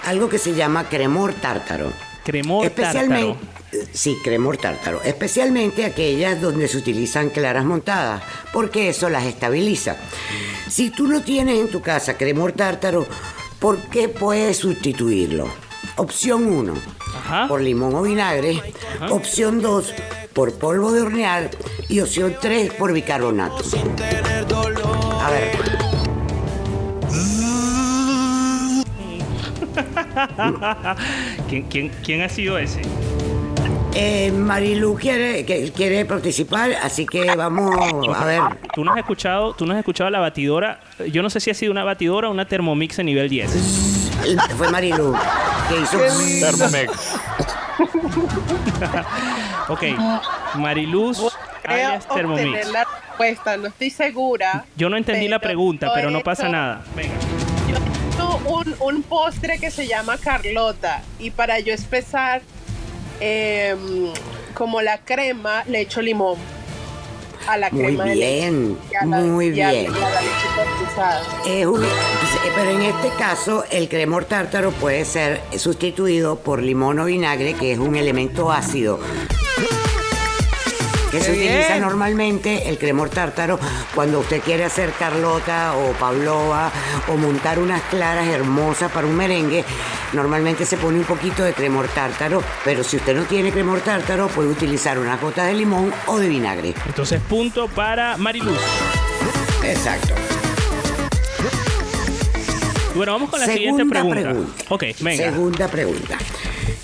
algo que se llama cremor tártaro. Cremor Especialmente, tártaro. sí, cremor tártaro. Especialmente aquellas donde se utilizan claras montadas, porque eso las estabiliza. Si tú no tienes en tu casa cremor tártaro, ¿por qué puedes sustituirlo? Opción 1, por limón o vinagre. Opción 2, por polvo de hornear. Y opción 3, por bicarbonato. A ver, [laughs] ¿Quién, quién, quién ha sido ese? eh, Marilu quiere, quiere participar, así que vamos a ver. ¿Tú no has escuchado, tú no has escuchado la batidora? Yo no sé si ha sido una batidora o una Thermomix en nivel 10. Fue Marilu que hizo Thermomix. [laughs] ok, Mariluz Creo alias Thermomix. obtener la respuesta, no estoy segura. Yo no entendí la pregunta, pero no pasa hecho- nada. Venga. Un, un postre que se llama Carlota y para yo espesar em, como la crema le echo limón a la Muy crema de leche bien, la- muy a- bien. y a la leche condensada. Es un- pero en este caso, el cremor tártaro puede ser sustituido por limón o vinagre, que es un elemento ácido. Que se utiliza normalmente el cremor tártaro cuando usted quiere hacer Carlota o Pavlova o montar unas claras hermosas para un merengue. Normalmente se pone un poquito de cremor tártaro, pero si usted no tiene cremor tártaro puede utilizar unas gotas de limón o de vinagre. Entonces, punto para Mariluz. Exacto. Bueno, vamos con la siguiente Segunda pregunta. pregunta. Ok, venga. Segunda pregunta.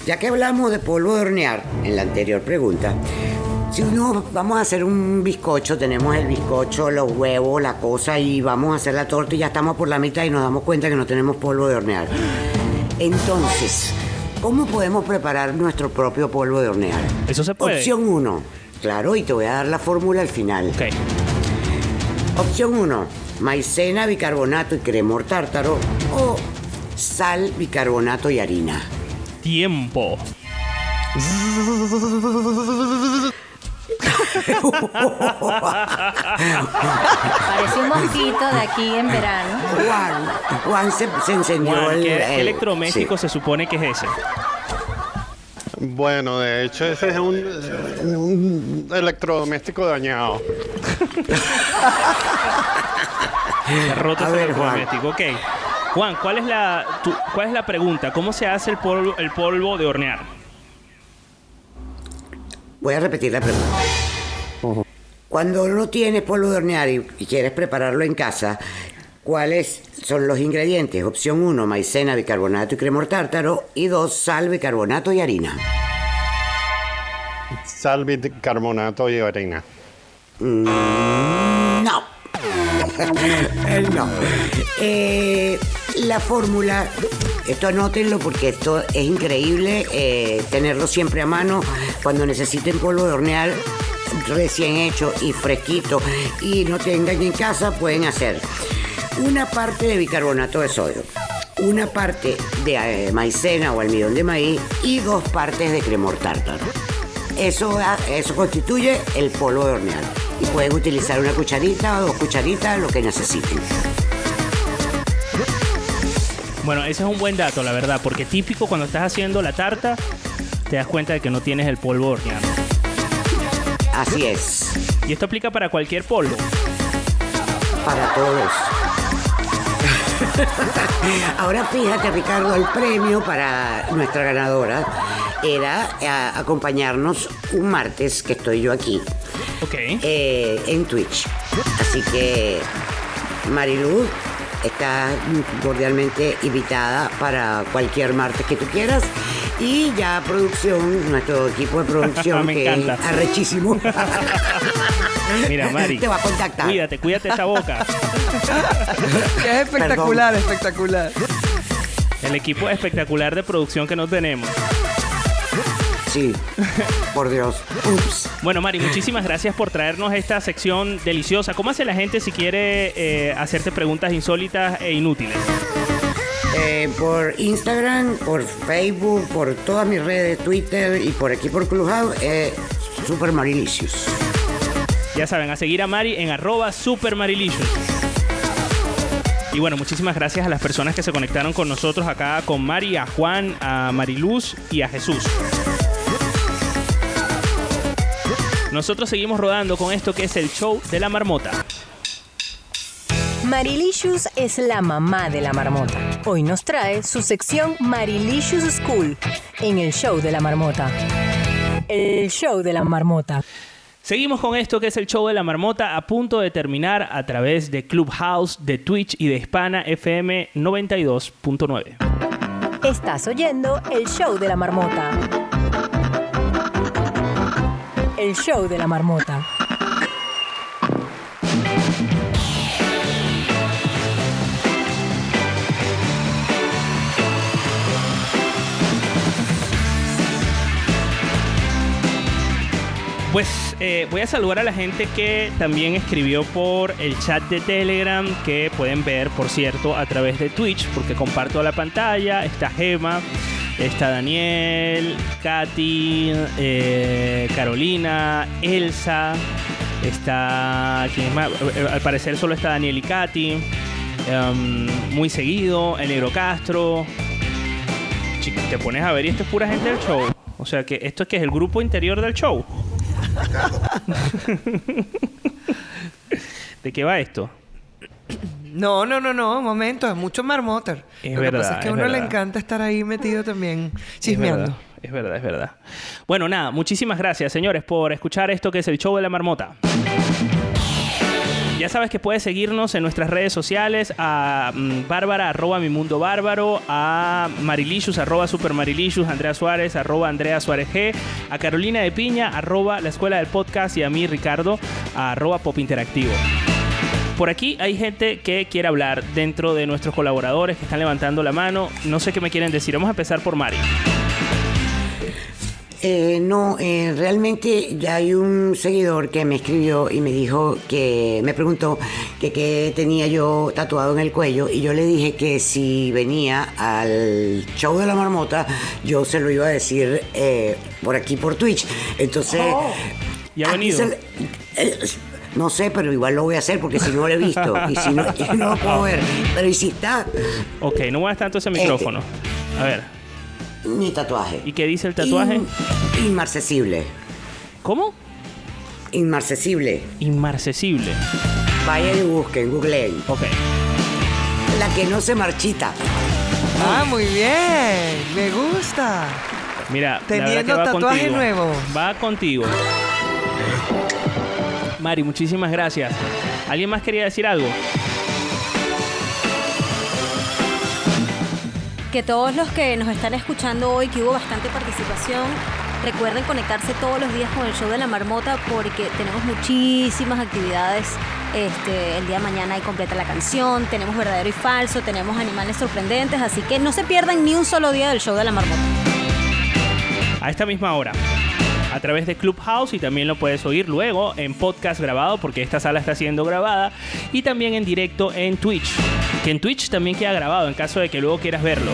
Ya que hablamos de polvo de hornear en la anterior pregunta, si uno vamos a hacer un bizcocho, tenemos el bizcocho, los huevos, la cosa y vamos a hacer la torta y ya estamos por la mitad y nos damos cuenta que no tenemos polvo de hornear. Entonces, ¿cómo podemos preparar nuestro propio polvo de hornear? Eso se puede. Opción 1. Claro, y te voy a dar la fórmula al final. Opción 1. Maicena, bicarbonato y cremor tártaro. O sal, bicarbonato y harina. Tiempo. Parece un mosquito de aquí en verano. Juan, Juan se, se encendió Juan, el, ¿qué, qué el- electrodoméstico se supone que es ese? Bueno, de hecho ese es un, un electrodoméstico dañado. Se roto A ese ver, electrodoméstico. Ok. Juan, ¿cuál es la tu- cuál es la pregunta? ¿Cómo se hace el polvo el polvo de hornear? Voy a repetir la pregunta. Cuando no tienes polvo de hornear y, y quieres prepararlo en casa, ¿cuáles son los ingredientes? Opción 1, maicena, bicarbonato y cremor tártaro. Y 2, sal, bicarbonato y harina. Sal, bicarbonato y harina. Mm, no. [laughs] No. Eh, la fórmula, esto anótenlo porque esto es increíble eh, tenerlo siempre a mano cuando necesiten polvo de hornear recién hecho y fresquito y no tengan en casa, pueden hacer una parte de bicarbonato de sodio, una parte de eh, maicena o almidón de maíz y dos partes de cremor tártaro. Eso, eso constituye el polvo de hornear. Y pueden utilizar una cucharita o dos cucharitas, lo que necesiten. Bueno, ese es un buen dato, la verdad, porque típico cuando estás haciendo la tarta te das cuenta de que no tienes el polvo de hornear. Así es. Y esto aplica para cualquier polvo. Para todos. [laughs] Ahora fíjate, Ricardo, el premio para nuestra ganadora era eh, acompañarnos un martes que estoy yo aquí. eh, en Twitch. Así que, Mariluz, estás cordialmente invitada para cualquier martes que tú quieras. Y ya producción, nuestro equipo de producción, [laughs] Me que encanta. es arrechísimo. [laughs] Mira, Mari. Te va a contactar. Cuídate, cuídate esa boca. [laughs] Es espectacular, espectacular. El equipo espectacular de producción que no tenemos. Sí, por Dios. Ups. Bueno, Mari, muchísimas gracias por traernos esta sección deliciosa. ¿Cómo hace la gente si quiere eh, hacerte preguntas insólitas e inútiles? Eh, por Instagram, por Facebook, por todas mis redes, Twitter y por aquí por Clubhouse, eh, Super Marilicious. Ya saben, a seguir a Mari en arroba supermarilicious. Y bueno, muchísimas gracias a las personas que se conectaron con nosotros acá, con Mari, a Juan, a Mariluz y a Jesús. Nosotros seguimos rodando con esto que es el show de la marmota. Marilicious es la mamá de la marmota. Hoy nos trae su sección Marilicious School en el show de la marmota. El show de la marmota. Seguimos con esto que es el show de la marmota a punto de terminar a través de Clubhouse, de Twitch y de Hispana FM 92.9. Estás oyendo el show de la marmota. El show de la marmota. Pues eh, voy a saludar a la gente que también escribió por el chat de Telegram, que pueden ver, por cierto, a través de Twitch, porque comparto la pantalla. Está Gema, está Daniel, Katy, eh, Carolina, Elsa, está. ¿quién más? Eh, Al parecer solo está Daniel y Katy. Em, muy seguido, el Negro Castro. Chicos, te pones a ver y esto es pura gente del show. O sea que esto es que es el grupo interior del show. [laughs] ¿De qué va esto? No, no, no, no, momento, es mucho marmoter. Es Lo que verdad, pasa es que a uno le encanta estar ahí metido también Es chismeando. verdad, es verdad, es verdad. Bueno, nada, muchísimas gracias, señores, por escuchar esto que es el show de la marmota. Ya sabes que puedes seguirnos en nuestras redes sociales a mm, Bárbara arroba mi mundo bárbaro, a Marilicious arroba super Marilicious, Andrea Suárez arroba Andrea Suárez G, a Carolina de Piña arroba la escuela del podcast y a mí Ricardo arroba pop interactivo. Por aquí hay gente que quiere hablar dentro de nuestros colaboradores que están levantando la mano. No sé qué me quieren decir. Vamos a empezar por Mari. Eh, no, eh, realmente ya hay un seguidor que me escribió y me dijo que me preguntó que qué tenía yo tatuado en el cuello y yo le dije que si venía al show de la marmota yo se lo iba a decir eh, por aquí por Twitch. Entonces, ¿Ya ha venido? No sé, pero igual lo voy a hacer porque si no lo he visto y si no, [laughs] y no lo puedo ver. Pero y si está Ok, no muevas tanto ese micrófono. A ver. mi tatuaje. ¿Y qué dice el tatuaje? In- inmarcesible. ¿Cómo? Inmarcesible. Inmarcesible. Vayan y busquen, googleen. Ok. La que no se marchita. Ah, muy bien, me gusta. Mira, la Teniendo que va tatuaje contigo. nuevo. Va contigo. Mari, muchísimas gracias. ¿Alguien más quería decir algo? Que todos los que nos están escuchando hoy, que hubo bastante participación, recuerden conectarse todos los días con el show de la marmota porque tenemos muchísimas actividades. Este, el día de mañana hay completa la canción, tenemos verdadero y falso, tenemos animales sorprendentes, así que no se pierdan ni un solo día del show de la marmota. A esta misma hora. A través de Clubhouse y también lo puedes oír luego en podcast grabado porque esta sala está siendo grabada y también en directo en Twitch. Que en Twitch también queda grabado en caso de que luego quieras verlo.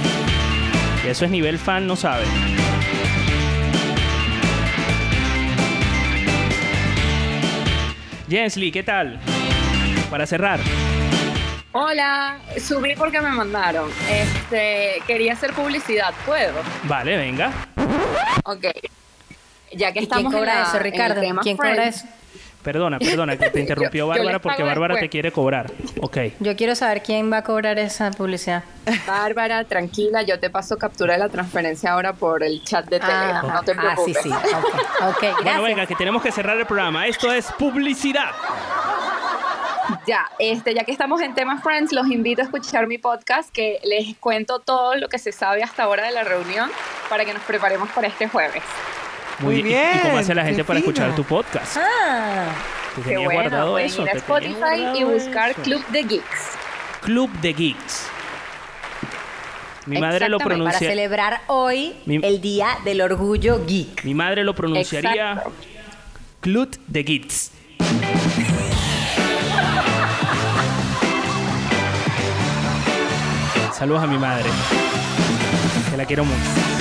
Y eso es nivel fan, no sabe. Jensly, ¿qué tal? Para cerrar. Hola, subí porque me mandaron. Este, quería hacer publicidad, ¿puedo? Vale, venga. Ok. Ya que ¿Y quién estamos en cobra la- eso, en el Ricardo? tema ¿Quién cobra eso? Perdona, perdona, que te [laughs] interrumpió Yo- yo Bárbara porque Bárbara te quiere cobrar. Ok. Yo quiero saber quién va a cobrar esa publicidad. Bárbara, tranquila, yo te paso captura de la transferencia ahora por el chat de Telegram, no te ah, sí, preocupes. sí. Ok, ok, [laughs] Bueno, gracias. venga, que tenemos que cerrar el programa. Esto es publicidad. Ya, este, ya que estamos en tema Friends, los invito a escuchar mi podcast que les cuento todo lo que se sabe hasta ahora de la reunión para que nos preparemos para este jueves. Muy, Muy bien. ¿Y- ¿Y, cómo hace la gente para fino. escuchar tu podcast? Ah, ¿Te Qué tenías bueno, guardado pueden eso? ir a ¿Te tenías Spotify y buscar eso? Club de Geeks. Club de Geeks. Mi madre lo Exactamente, Para pronuncia. celebrar hoy Mi- el Día del Orgullo Geek. Mi madre lo pronunciaría Exacto. Club de Geeks. Saludos a mi madre. Que la quiero mucho.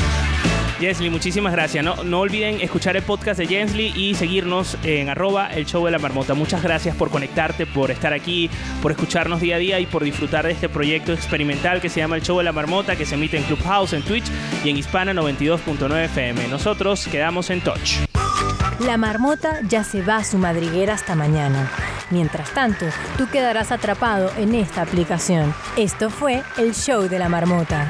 Jensly, muchísimas gracias. No, no olviden escuchar el podcast de Jensly y seguirnos en arroba el show de la marmota. Muchas gracias por conectarte, por estar aquí, por escucharnos día a día y por disfrutar de este proyecto experimental que se llama el show de la marmota, que se emite en Clubhouse, en Twitch y en Hispana 92.9 FM. Nosotros quedamos en touch. La marmota ya se va a su madriguera hasta mañana. Mientras tanto, tú quedarás atrapado en esta aplicación. Esto fue el show de la marmota.